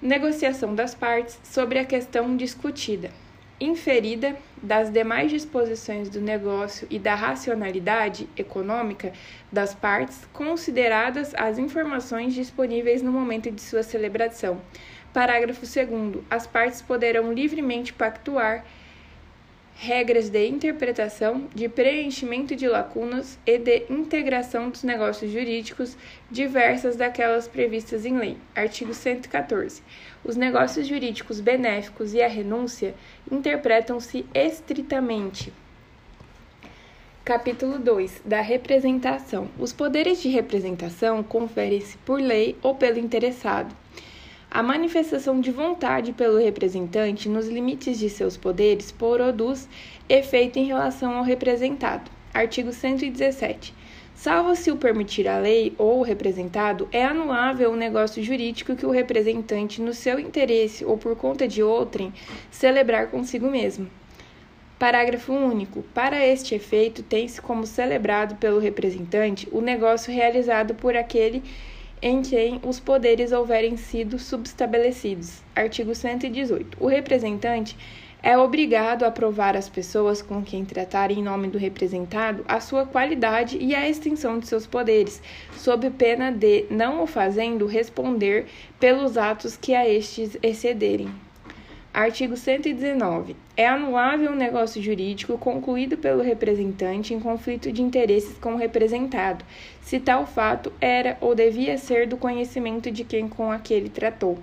negociação das partes sobre a questão discutida, inferida das demais disposições do negócio e da racionalidade econômica das partes, consideradas as informações disponíveis no momento de sua celebração. Parágrafo 2. As partes poderão livremente pactuar regras de interpretação, de preenchimento de lacunas e de integração dos negócios jurídicos diversas daquelas previstas em lei. Artigo 114. Os negócios jurídicos benéficos e a renúncia interpretam-se estritamente. Capítulo 2 da representação. Os poderes de representação conferem-se por lei ou pelo interessado. A manifestação de vontade pelo representante, nos limites de seus poderes, produz efeito em relação ao representado. Artigo 117. Salvo se o permitir a lei ou o representado, é anulável o negócio jurídico que o representante, no seu interesse ou por conta de outrem, celebrar consigo mesmo. Parágrafo único. Para este efeito, tem-se como celebrado pelo representante o negócio realizado por aquele em quem os poderes houverem sido subestabelecidos. Artigo 118. O representante é obrigado a provar às pessoas com quem tratar em nome do representado a sua qualidade e a extensão de seus poderes, sob pena de, não o fazendo, responder pelos atos que a estes excederem. Artigo 119. É anulável um negócio jurídico concluído pelo representante em conflito de interesses com o representado, se tal fato era ou devia ser do conhecimento de quem com aquele tratou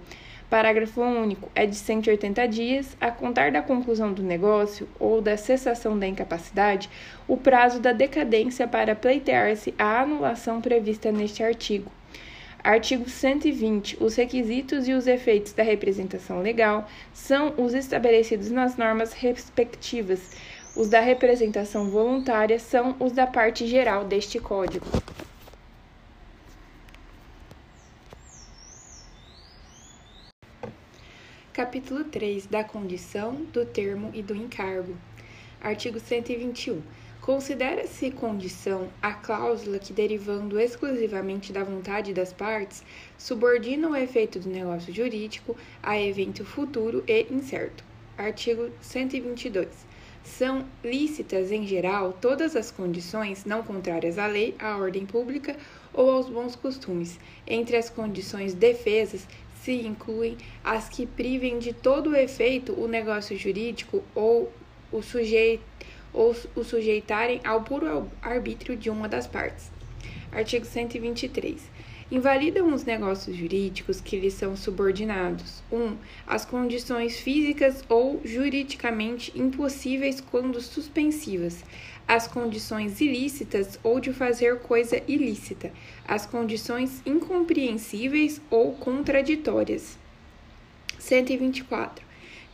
Parágrafo único. É de 180 dias, a contar da conclusão do negócio ou da cessação da incapacidade, o prazo da decadência para pleitear-se a anulação prevista neste artigo. Artigo 120. Os requisitos e os efeitos da representação legal são os estabelecidos nas normas respectivas. Os da representação voluntária são os da parte geral deste Código. Capítulo 3 da condição, do termo e do encargo. Artigo 121. Considera-se condição a cláusula que, derivando exclusivamente da vontade das partes, subordina o efeito do negócio jurídico a evento futuro e incerto. Artigo 122. São lícitas, em geral, todas as condições não contrárias à lei, à ordem pública ou aos bons costumes. Entre as condições defesas se incluem as que privem de todo o efeito o negócio jurídico ou o, sujeito, ou o sujeitarem ao puro arbítrio de uma das partes. Artigo 123. Invalidam os negócios jurídicos que lhes são subordinados. 1. Um, as condições físicas ou juridicamente impossíveis quando suspensivas as condições ilícitas ou de fazer coisa ilícita, as condições incompreensíveis ou contraditórias. 124.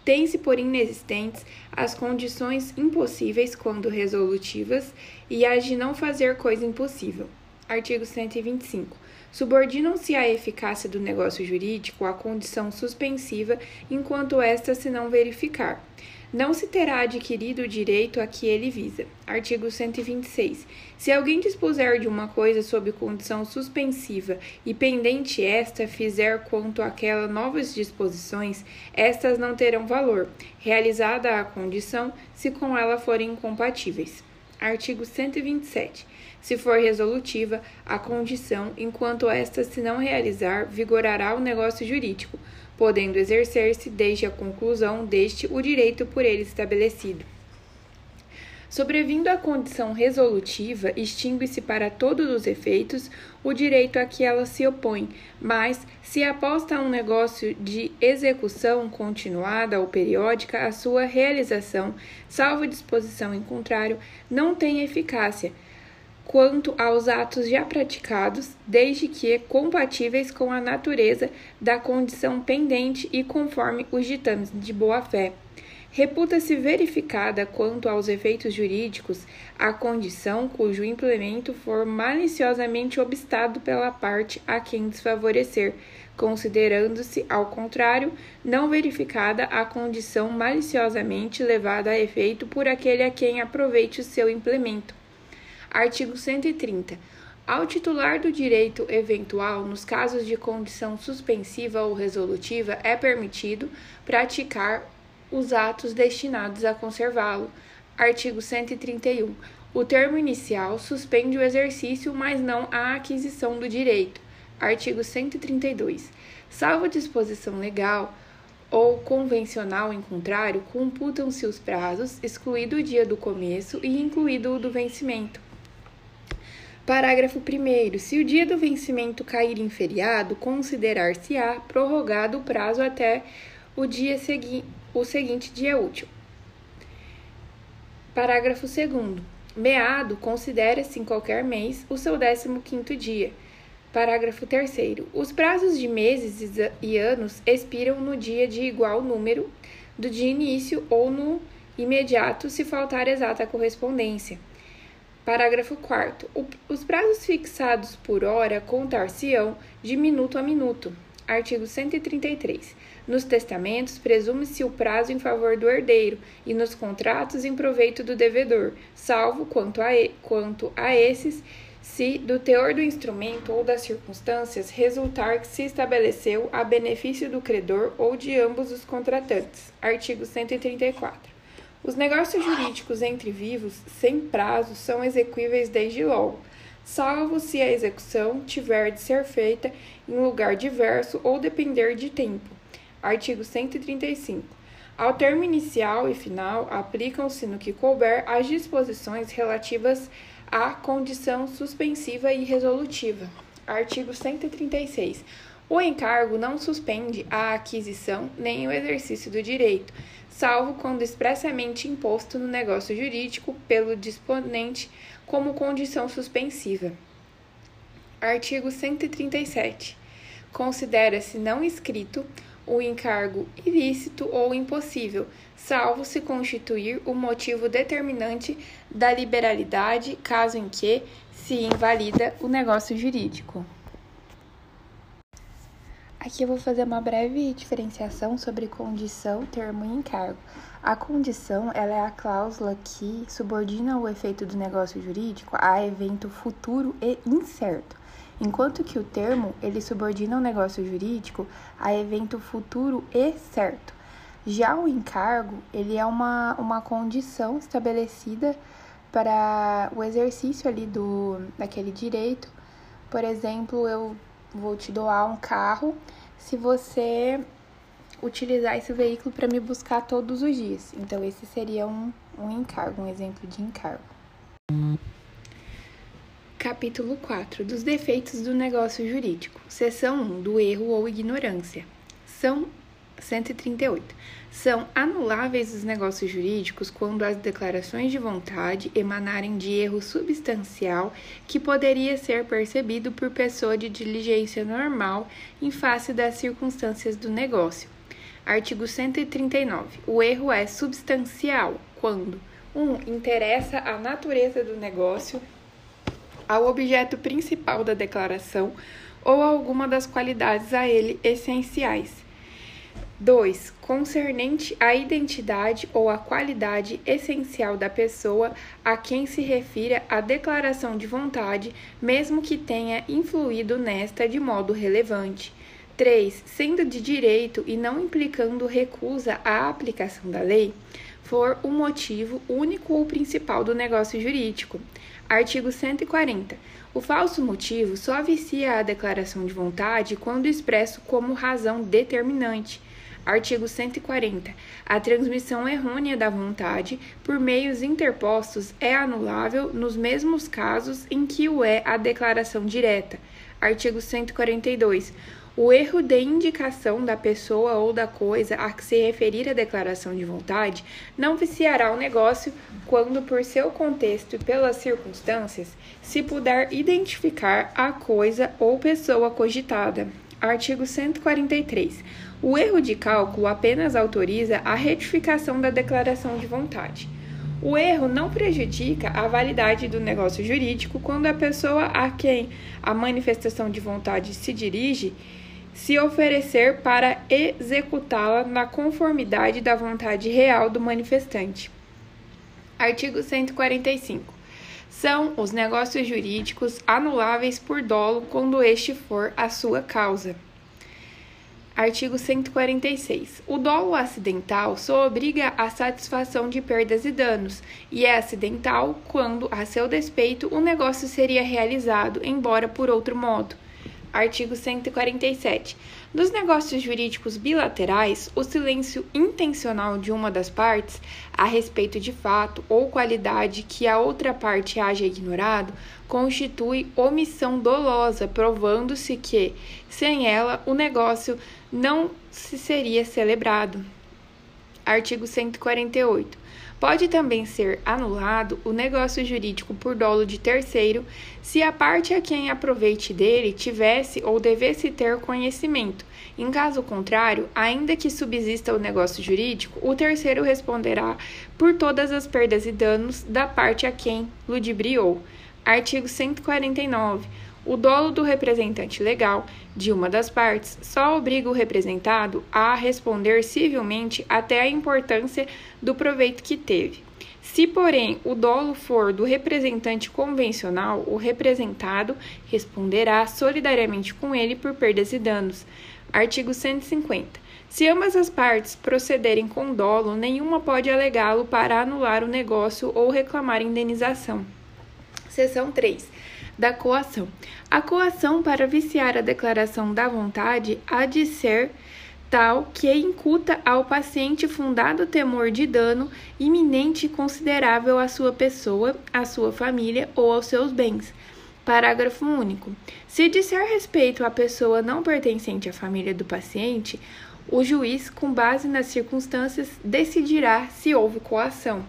Tem-se por inexistentes as condições impossíveis quando resolutivas e as de não fazer coisa impossível. Artigo 125. Subordinam-se à eficácia do negócio jurídico à condição suspensiva enquanto esta se não verificar não se terá adquirido o direito a que ele visa. Artigo 126. Se alguém dispuser de uma coisa sob condição suspensiva e pendente esta fizer quanto àquela novas disposições, estas não terão valor, realizada a condição, se com ela forem incompatíveis. Artigo 127. Se for resolutiva, a condição, enquanto esta se não realizar, vigorará o negócio jurídico podendo exercer-se desde a conclusão deste o direito por ele estabelecido. Sobrevindo a condição resolutiva, extingue-se para todos os efeitos o direito a que ela se opõe, mas, se aposta a um negócio de execução continuada ou periódica, a sua realização, salvo disposição em contrário, não tem eficácia, quanto aos atos já praticados, desde que compatíveis com a natureza da condição pendente e conforme os ditames de boa-fé. Reputa-se verificada quanto aos efeitos jurídicos a condição cujo implemento for maliciosamente obstado pela parte a quem desfavorecer, considerando-se, ao contrário, não verificada a condição maliciosamente levada a efeito por aquele a quem aproveite o seu implemento. Artigo 130. Ao titular do direito eventual, nos casos de condição suspensiva ou resolutiva, é permitido praticar os atos destinados a conservá-lo. Artigo 131. O termo inicial suspende o exercício, mas não a aquisição do direito. Artigo 132. Salvo disposição legal ou convencional em contrário, computam-se os prazos, excluído o dia do começo e incluído o do vencimento. Parágrafo 1. Se o dia do vencimento cair em feriado, considerar-se-á prorrogado o prazo até o dia segui o seguinte dia útil. Parágrafo 2. Meado considera-se em qualquer mês o seu 15º dia. Parágrafo 3 Os prazos de meses e anos expiram no dia de igual número do dia início ou no imediato se faltar exata correspondência. Parágrafo 4. Os prazos fixados por hora contar-se-ão de minuto a minuto. Artigo 133. Nos testamentos, presume-se o prazo em favor do herdeiro e nos contratos em proveito do devedor, salvo quanto a, quanto a esses se do teor do instrumento ou das circunstâncias resultar que se estabeleceu a benefício do credor ou de ambos os contratantes. Artigo 134. Os negócios jurídicos entre vivos, sem prazo, são execuíveis desde logo, salvo se a execução tiver de ser feita em lugar diverso ou depender de tempo. Artigo 135. Ao termo inicial e final, aplicam-se no que couber as disposições relativas a condição suspensiva e resolutiva. Artigo 136. O encargo não suspende a aquisição nem o exercício do direito, salvo quando expressamente imposto no negócio jurídico pelo disponente como condição suspensiva. Artigo 137. Considera-se não escrito o encargo ilícito ou impossível, salvo se constituir o motivo determinante da liberalidade, caso em que se invalida o negócio jurídico. Aqui eu vou fazer uma breve diferenciação sobre condição, termo e encargo. A condição ela é a cláusula que subordina o efeito do negócio jurídico a evento futuro e incerto enquanto que o termo ele subordina o negócio jurídico a evento futuro e certo. Já o encargo, ele é uma, uma condição estabelecida para o exercício ali do daquele direito. Por exemplo, eu vou te doar um carro se você utilizar esse veículo para me buscar todos os dias. Então, esse seria um, um encargo, um exemplo de encargo. Capítulo 4 dos defeitos do negócio jurídico. Seção 1 do erro ou ignorância. São 138. São anuláveis os negócios jurídicos quando as declarações de vontade emanarem de erro substancial que poderia ser percebido por pessoa de diligência normal em face das circunstâncias do negócio. Artigo 139. O erro é substancial quando 1. Um, interessa a natureza do negócio ao objeto principal da declaração ou alguma das qualidades a ele essenciais. 2. Concernente à identidade ou à qualidade essencial da pessoa a quem se refira a declaração de vontade, mesmo que tenha influído nesta de modo relevante. 3. Sendo de direito e não implicando recusa à aplicação da lei, for o motivo único ou principal do negócio jurídico. Artigo 140. O falso motivo só vicia a declaração de vontade quando expresso como razão determinante. Artigo 140. A transmissão errônea da vontade por meios interpostos é anulável nos mesmos casos em que o é a declaração direta. Artigo 142. O erro de indicação da pessoa ou da coisa a que se referir a declaração de vontade não viciará o negócio quando, por seu contexto e pelas circunstâncias, se puder identificar a coisa ou pessoa cogitada. Artigo 143. O erro de cálculo apenas autoriza a retificação da declaração de vontade. O erro não prejudica a validade do negócio jurídico quando a pessoa a quem a manifestação de vontade se dirige se oferecer para executá-la na conformidade da vontade real do manifestante. Artigo 145. São os negócios jurídicos anuláveis por dolo quando este for a sua causa. Artigo 146. O dolo acidental só obriga à satisfação de perdas e danos, e é acidental quando, a seu despeito, o negócio seria realizado, embora por outro modo. Artigo 147. Nos negócios jurídicos bilaterais, o silêncio intencional de uma das partes a respeito de fato ou qualidade que a outra parte haja ignorado constitui omissão dolosa, provando-se que, sem ela, o negócio não se seria celebrado. Artigo 148. Pode também ser anulado o negócio jurídico por dolo de terceiro se a parte a quem aproveite dele tivesse ou devesse ter conhecimento. Em caso contrário, ainda que subsista o negócio jurídico, o terceiro responderá por todas as perdas e danos da parte a quem ludibriou. Artigo 149. O dolo do representante legal de uma das partes só obriga o representado a responder civilmente até a importância do proveito que teve. Se, porém, o dolo for do representante convencional, o representado responderá solidariamente com ele por perdas e danos. Artigo 150. Se ambas as partes procederem com dolo, nenhuma pode alegá-lo para anular o negócio ou reclamar indenização. Seção 3. Da coação. A coação para viciar a declaração da vontade há de ser tal que incuta ao paciente fundado temor de dano iminente e considerável à sua pessoa, à sua família ou aos seus bens. Parágrafo único. Se disser respeito à pessoa não pertencente à família do paciente, o juiz, com base nas circunstâncias, decidirá se houve coação.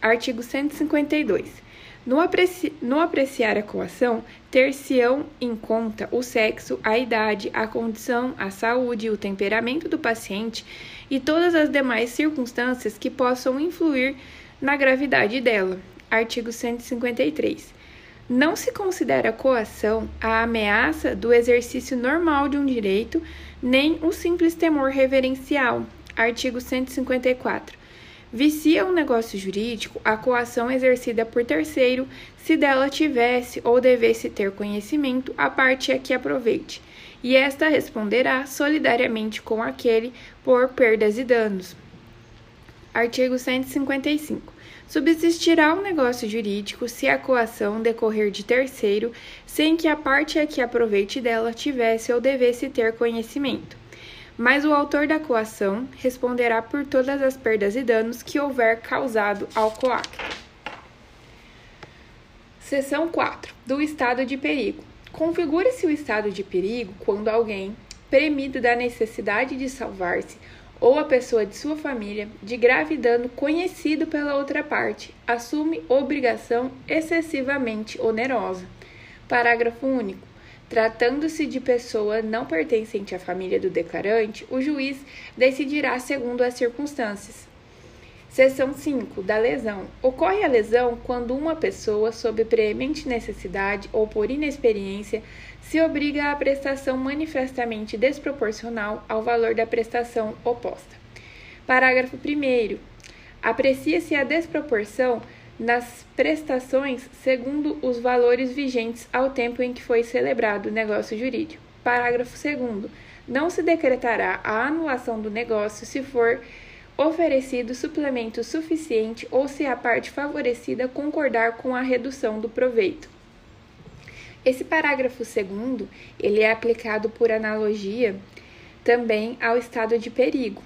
Artigo 152. No, apreci no apreciar a coação, ter-se-ão em conta o sexo, a idade, a condição, a saúde, o temperamento do paciente e todas as demais circunstâncias que possam influir na gravidade dela. Artigo 153. Não se considera coação a ameaça do exercício normal de um direito, nem o simples temor reverencial. Artigo 154. Vicia um negócio jurídico a coação exercida por terceiro, se dela tivesse ou devesse ter conhecimento a parte a que aproveite, e esta responderá solidariamente com aquele por perdas e danos. Artigo 155. Subsistirá um negócio jurídico se a coação decorrer de terceiro, sem que a parte a que aproveite dela tivesse ou devesse ter conhecimento mas o autor da coação responderá por todas as perdas e danos que houver causado ao coacto. Seção 4. Do estado de perigo. Configura-se o estado de perigo quando alguém, premido da necessidade de salvar-se, ou a pessoa de sua família, de grave dano conhecido pela outra parte, assume obrigação excessivamente onerosa. Parágrafo único. Tratando-se de pessoa não pertencente à família do declarante, o juiz decidirá segundo as circunstâncias. Seção 5. Da lesão. Ocorre a lesão quando uma pessoa, sob preemente necessidade ou por inexperiência, se obriga à prestação manifestamente desproporcional ao valor da prestação oposta. Parágrafo 1. Aprecia-se a desproporção nas prestações segundo os valores vigentes ao tempo em que foi celebrado o negócio jurídico. Parágrafo 2. Não se decretará a anulação do negócio se for oferecido suplemento suficiente ou se a parte favorecida concordar com a redução do proveito. Esse parágrafo segundo, ele é aplicado por analogia também ao estado de perigo,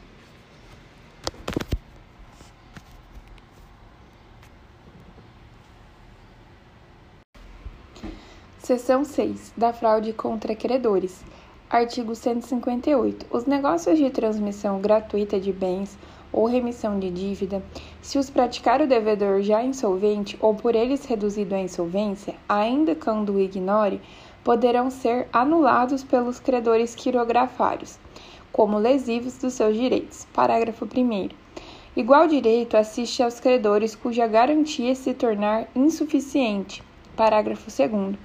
Seção 6. Da fraude contra credores. Artigo 158. Os negócios de transmissão gratuita de bens ou remissão de dívida, se os praticar o devedor já insolvente ou por eles reduzido à insolvência, ainda quando o ignore, poderão ser anulados pelos credores quirografários, como lesivos dos seus direitos. Parágrafo 1. Igual direito assiste aos credores cuja garantia se tornar insuficiente. Parágrafo 2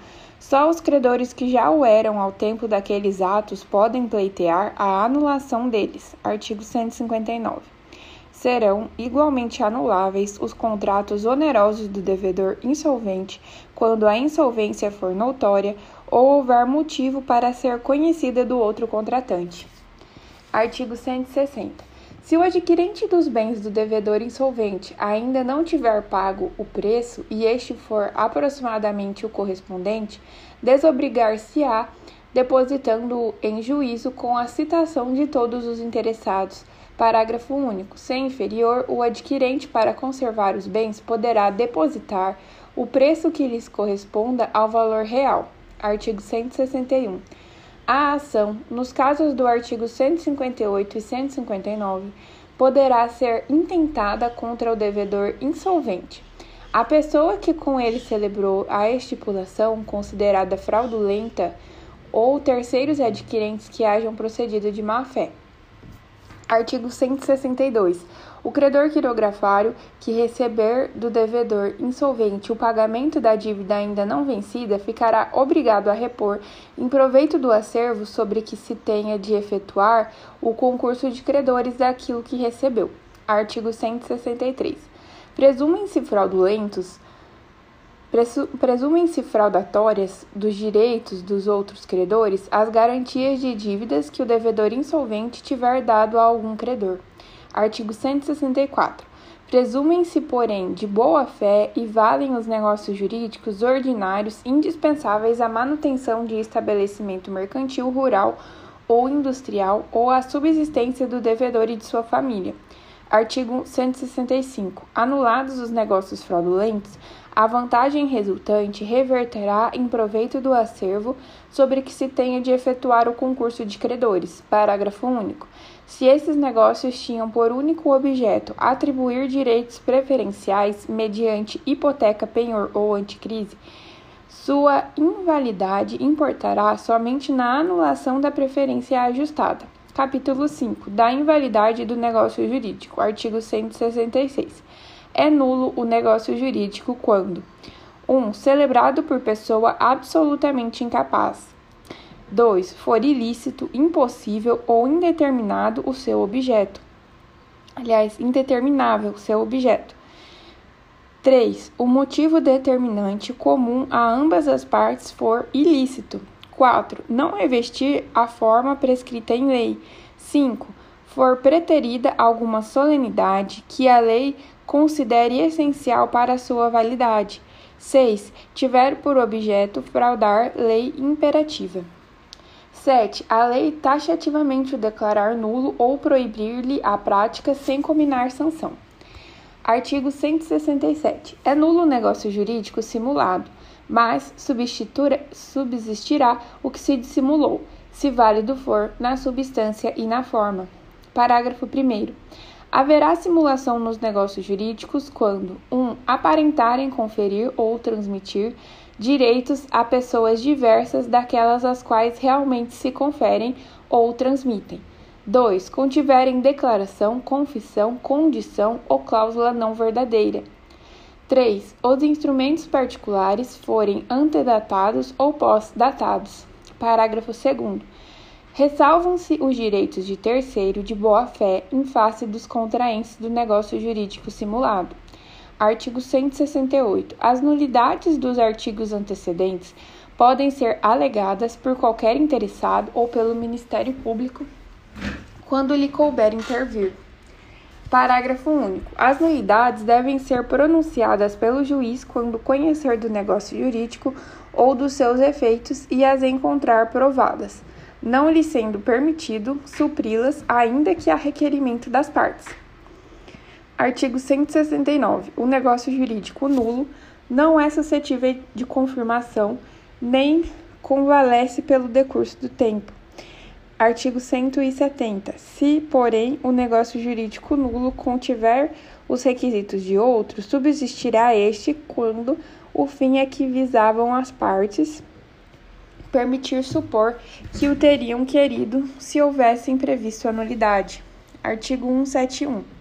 só os credores que já o eram ao tempo daqueles atos podem pleitear a anulação deles. Artigo 159. Serão igualmente anuláveis os contratos onerosos do devedor insolvente quando a insolvência for notória ou houver motivo para ser conhecida do outro contratante. Artigo 160. Se o adquirente dos bens do devedor insolvente ainda não tiver pago o preço e este for aproximadamente o correspondente, desobrigar-se-á depositando-o em juízo com a citação de todos os interessados. Parágrafo único. Sem inferior, o adquirente, para conservar os bens, poderá depositar o preço que lhes corresponda ao valor real. Artigo 161. A ação, nos casos do artigo 158 e 159, poderá ser intentada contra o devedor insolvente. A pessoa que com ele celebrou a estipulação considerada fraudulenta ou terceiros adquirentes que hajam procedido de má fé. Artigo 162. O credor quirografário que receber do devedor insolvente o pagamento da dívida ainda não vencida ficará obrigado a repor, em proveito do acervo sobre que se tenha de efetuar o concurso de credores daquilo que recebeu. Artigo 163. Presumem-se fraudulentos presumem-se fraudatórias dos direitos dos outros credores as garantias de dívidas que o devedor insolvente tiver dado a algum credor. Artigo 164. Presumem-se, porém, de boa fé e valem os negócios jurídicos ordinários indispensáveis à manutenção de estabelecimento mercantil, rural ou industrial ou à subsistência do devedor e de sua família. Artigo 165. Anulados os negócios fraudulentos, a vantagem resultante reverterá em proveito do acervo sobre que se tenha de efetuar o concurso de credores. Parágrafo único. Se esses negócios tinham por único objeto atribuir direitos preferenciais mediante hipoteca, penhor ou anticrise, sua invalidade importará somente na anulação da preferência ajustada. Capítulo 5. Da invalidade do negócio jurídico. Artigo 166 é nulo o negócio jurídico quando 1. Um, celebrado por pessoa absolutamente incapaz. 2. For ilícito, impossível ou indeterminado o seu objeto. Aliás, indeterminável o seu objeto. 3. O motivo determinante comum a ambas as partes for ilícito. 4. Não revestir a forma prescrita em lei. 5. For preterida alguma solenidade que a lei considere essencial para sua validade. 6. Tiver por objeto fraudar lei imperativa. 7. A lei taxativamente o declarar nulo ou proibir-lhe a prática sem combinar sanção. Artigo 167. É nulo o negócio jurídico simulado, mas subsistirá o que se dissimulou, se válido for na substância e na forma. Parágrafo 1. Haverá simulação nos negócios jurídicos quando 1. Um, aparentarem conferir ou transmitir direitos a pessoas diversas daquelas às quais realmente se conferem ou transmitem. 2. Contiverem declaração, confissão, condição ou cláusula não verdadeira. 3. Os instrumentos particulares forem antedatados ou pós-datados. Parágrafo 2. Ressalvam-se os direitos de terceiro de boa-fé em face dos contraentes do negócio jurídico simulado. Artigo 168. As nulidades dos artigos antecedentes podem ser alegadas por qualquer interessado ou pelo Ministério Público quando lhe couber intervir. Parágrafo único. As nulidades devem ser pronunciadas pelo juiz quando conhecer do negócio jurídico ou dos seus efeitos e as encontrar provadas não lhe sendo permitido supri-las, ainda que a requerimento das partes. Artigo 169. O negócio jurídico nulo não é suscetível de confirmação nem convalesce pelo decurso do tempo. Artigo 170. Se, porém, o negócio jurídico nulo contiver os requisitos de outro, subsistirá este quando o fim a que visavam as partes permitir supor que o teriam querido se houvessem previsto a nulidade. Artigo 171.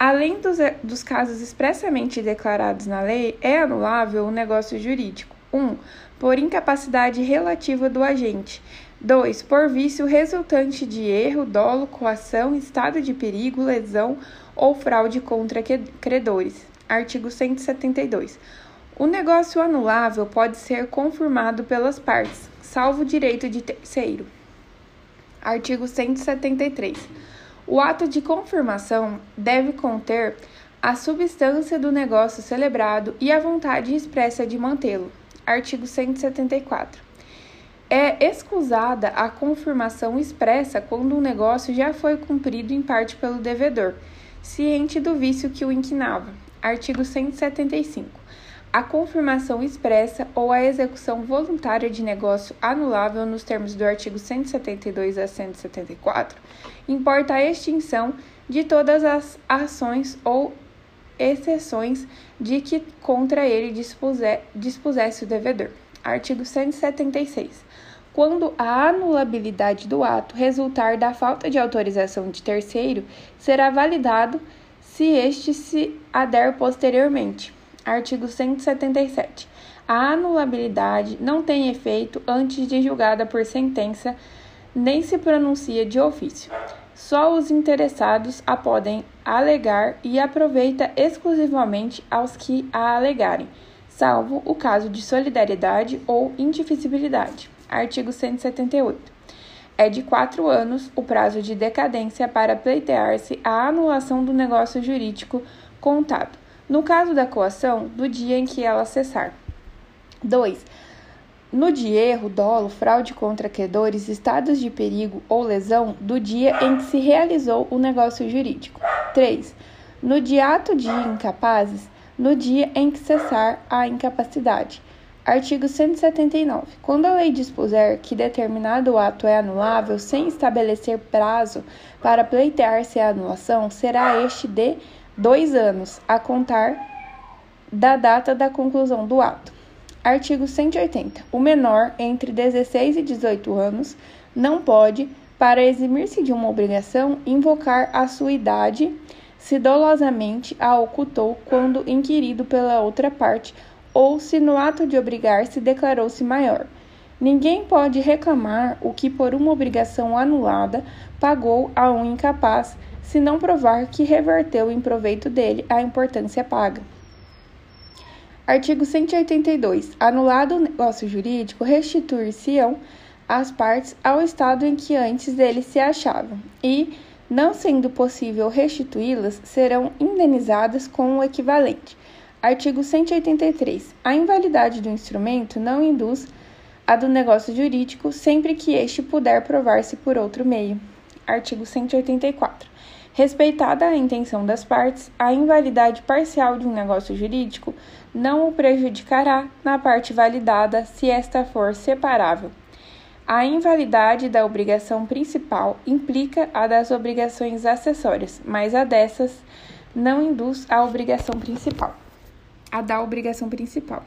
Além dos, dos casos expressamente declarados na lei, é anulável o negócio jurídico. 1. Um, por incapacidade relativa do agente. 2. Por vício resultante de erro, dolo, coação, estado de perigo, lesão ou fraude contra credores. Artigo 172. O negócio anulável pode ser confirmado pelas partes, salvo direito de terceiro. Artigo 173. O ato de confirmação deve conter a substância do negócio celebrado e a vontade expressa de mantê-lo. Artigo 174. É excusada a confirmação expressa quando o negócio já foi cumprido em parte pelo devedor, ciente do vício que o inquinava. Artigo 175 a confirmação expressa ou a execução voluntária de negócio anulável nos termos do artigo 172 a 174, importa a extinção de todas as ações ou exceções de que contra ele dispuser, dispusesse o devedor. Artigo 176. Quando a anulabilidade do ato resultar da falta de autorização de terceiro, será validado se este se ader posteriormente. Artigo 177. A anulabilidade não tem efeito antes de julgada por sentença, nem se pronuncia de ofício. Só os interessados a podem alegar e aproveita exclusivamente aos que a alegarem, salvo o caso de solidariedade ou indivisibilidade. Artigo 178. É de quatro anos o prazo de decadência para pleitear-se a anulação do negócio jurídico contado, no caso da coação, do dia em que ela cessar. 2 no de erro, dolo, fraude contra credores, estados de perigo ou lesão do dia em que se realizou o negócio jurídico. 3. No de ato de incapazes, no dia em que cessar a incapacidade. Artigo 179. Quando a lei dispuser que determinado ato é anulável sem estabelecer prazo para pleitear-se a anulação, será este de dois anos, a contar da data da conclusão do ato. Artigo 180. O menor entre 16 e 18 anos não pode, para eximir-se de uma obrigação, invocar a sua idade se dolosamente a ocultou quando inquirido pela outra parte ou se no ato de obrigar-se declarou-se maior. Ninguém pode reclamar o que por uma obrigação anulada pagou a um incapaz, se não provar que reverteu em proveito dele a importância paga. Artigo 182. Anulado o negócio jurídico, restituir-se-ão as partes ao estado em que antes dele se achavam e, não sendo possível restituí-las, serão indenizadas com o equivalente. Artigo 183. A invalidade do instrumento não induz a do negócio jurídico sempre que este puder provar-se por outro meio. Artigo 184. Respeitada a intenção das partes, a invalidade parcial de um negócio jurídico não o prejudicará na parte validada se esta for separável. A invalidade da obrigação principal implica a das obrigações acessórias, mas a dessas não induz a obrigação principal. A da obrigação principal.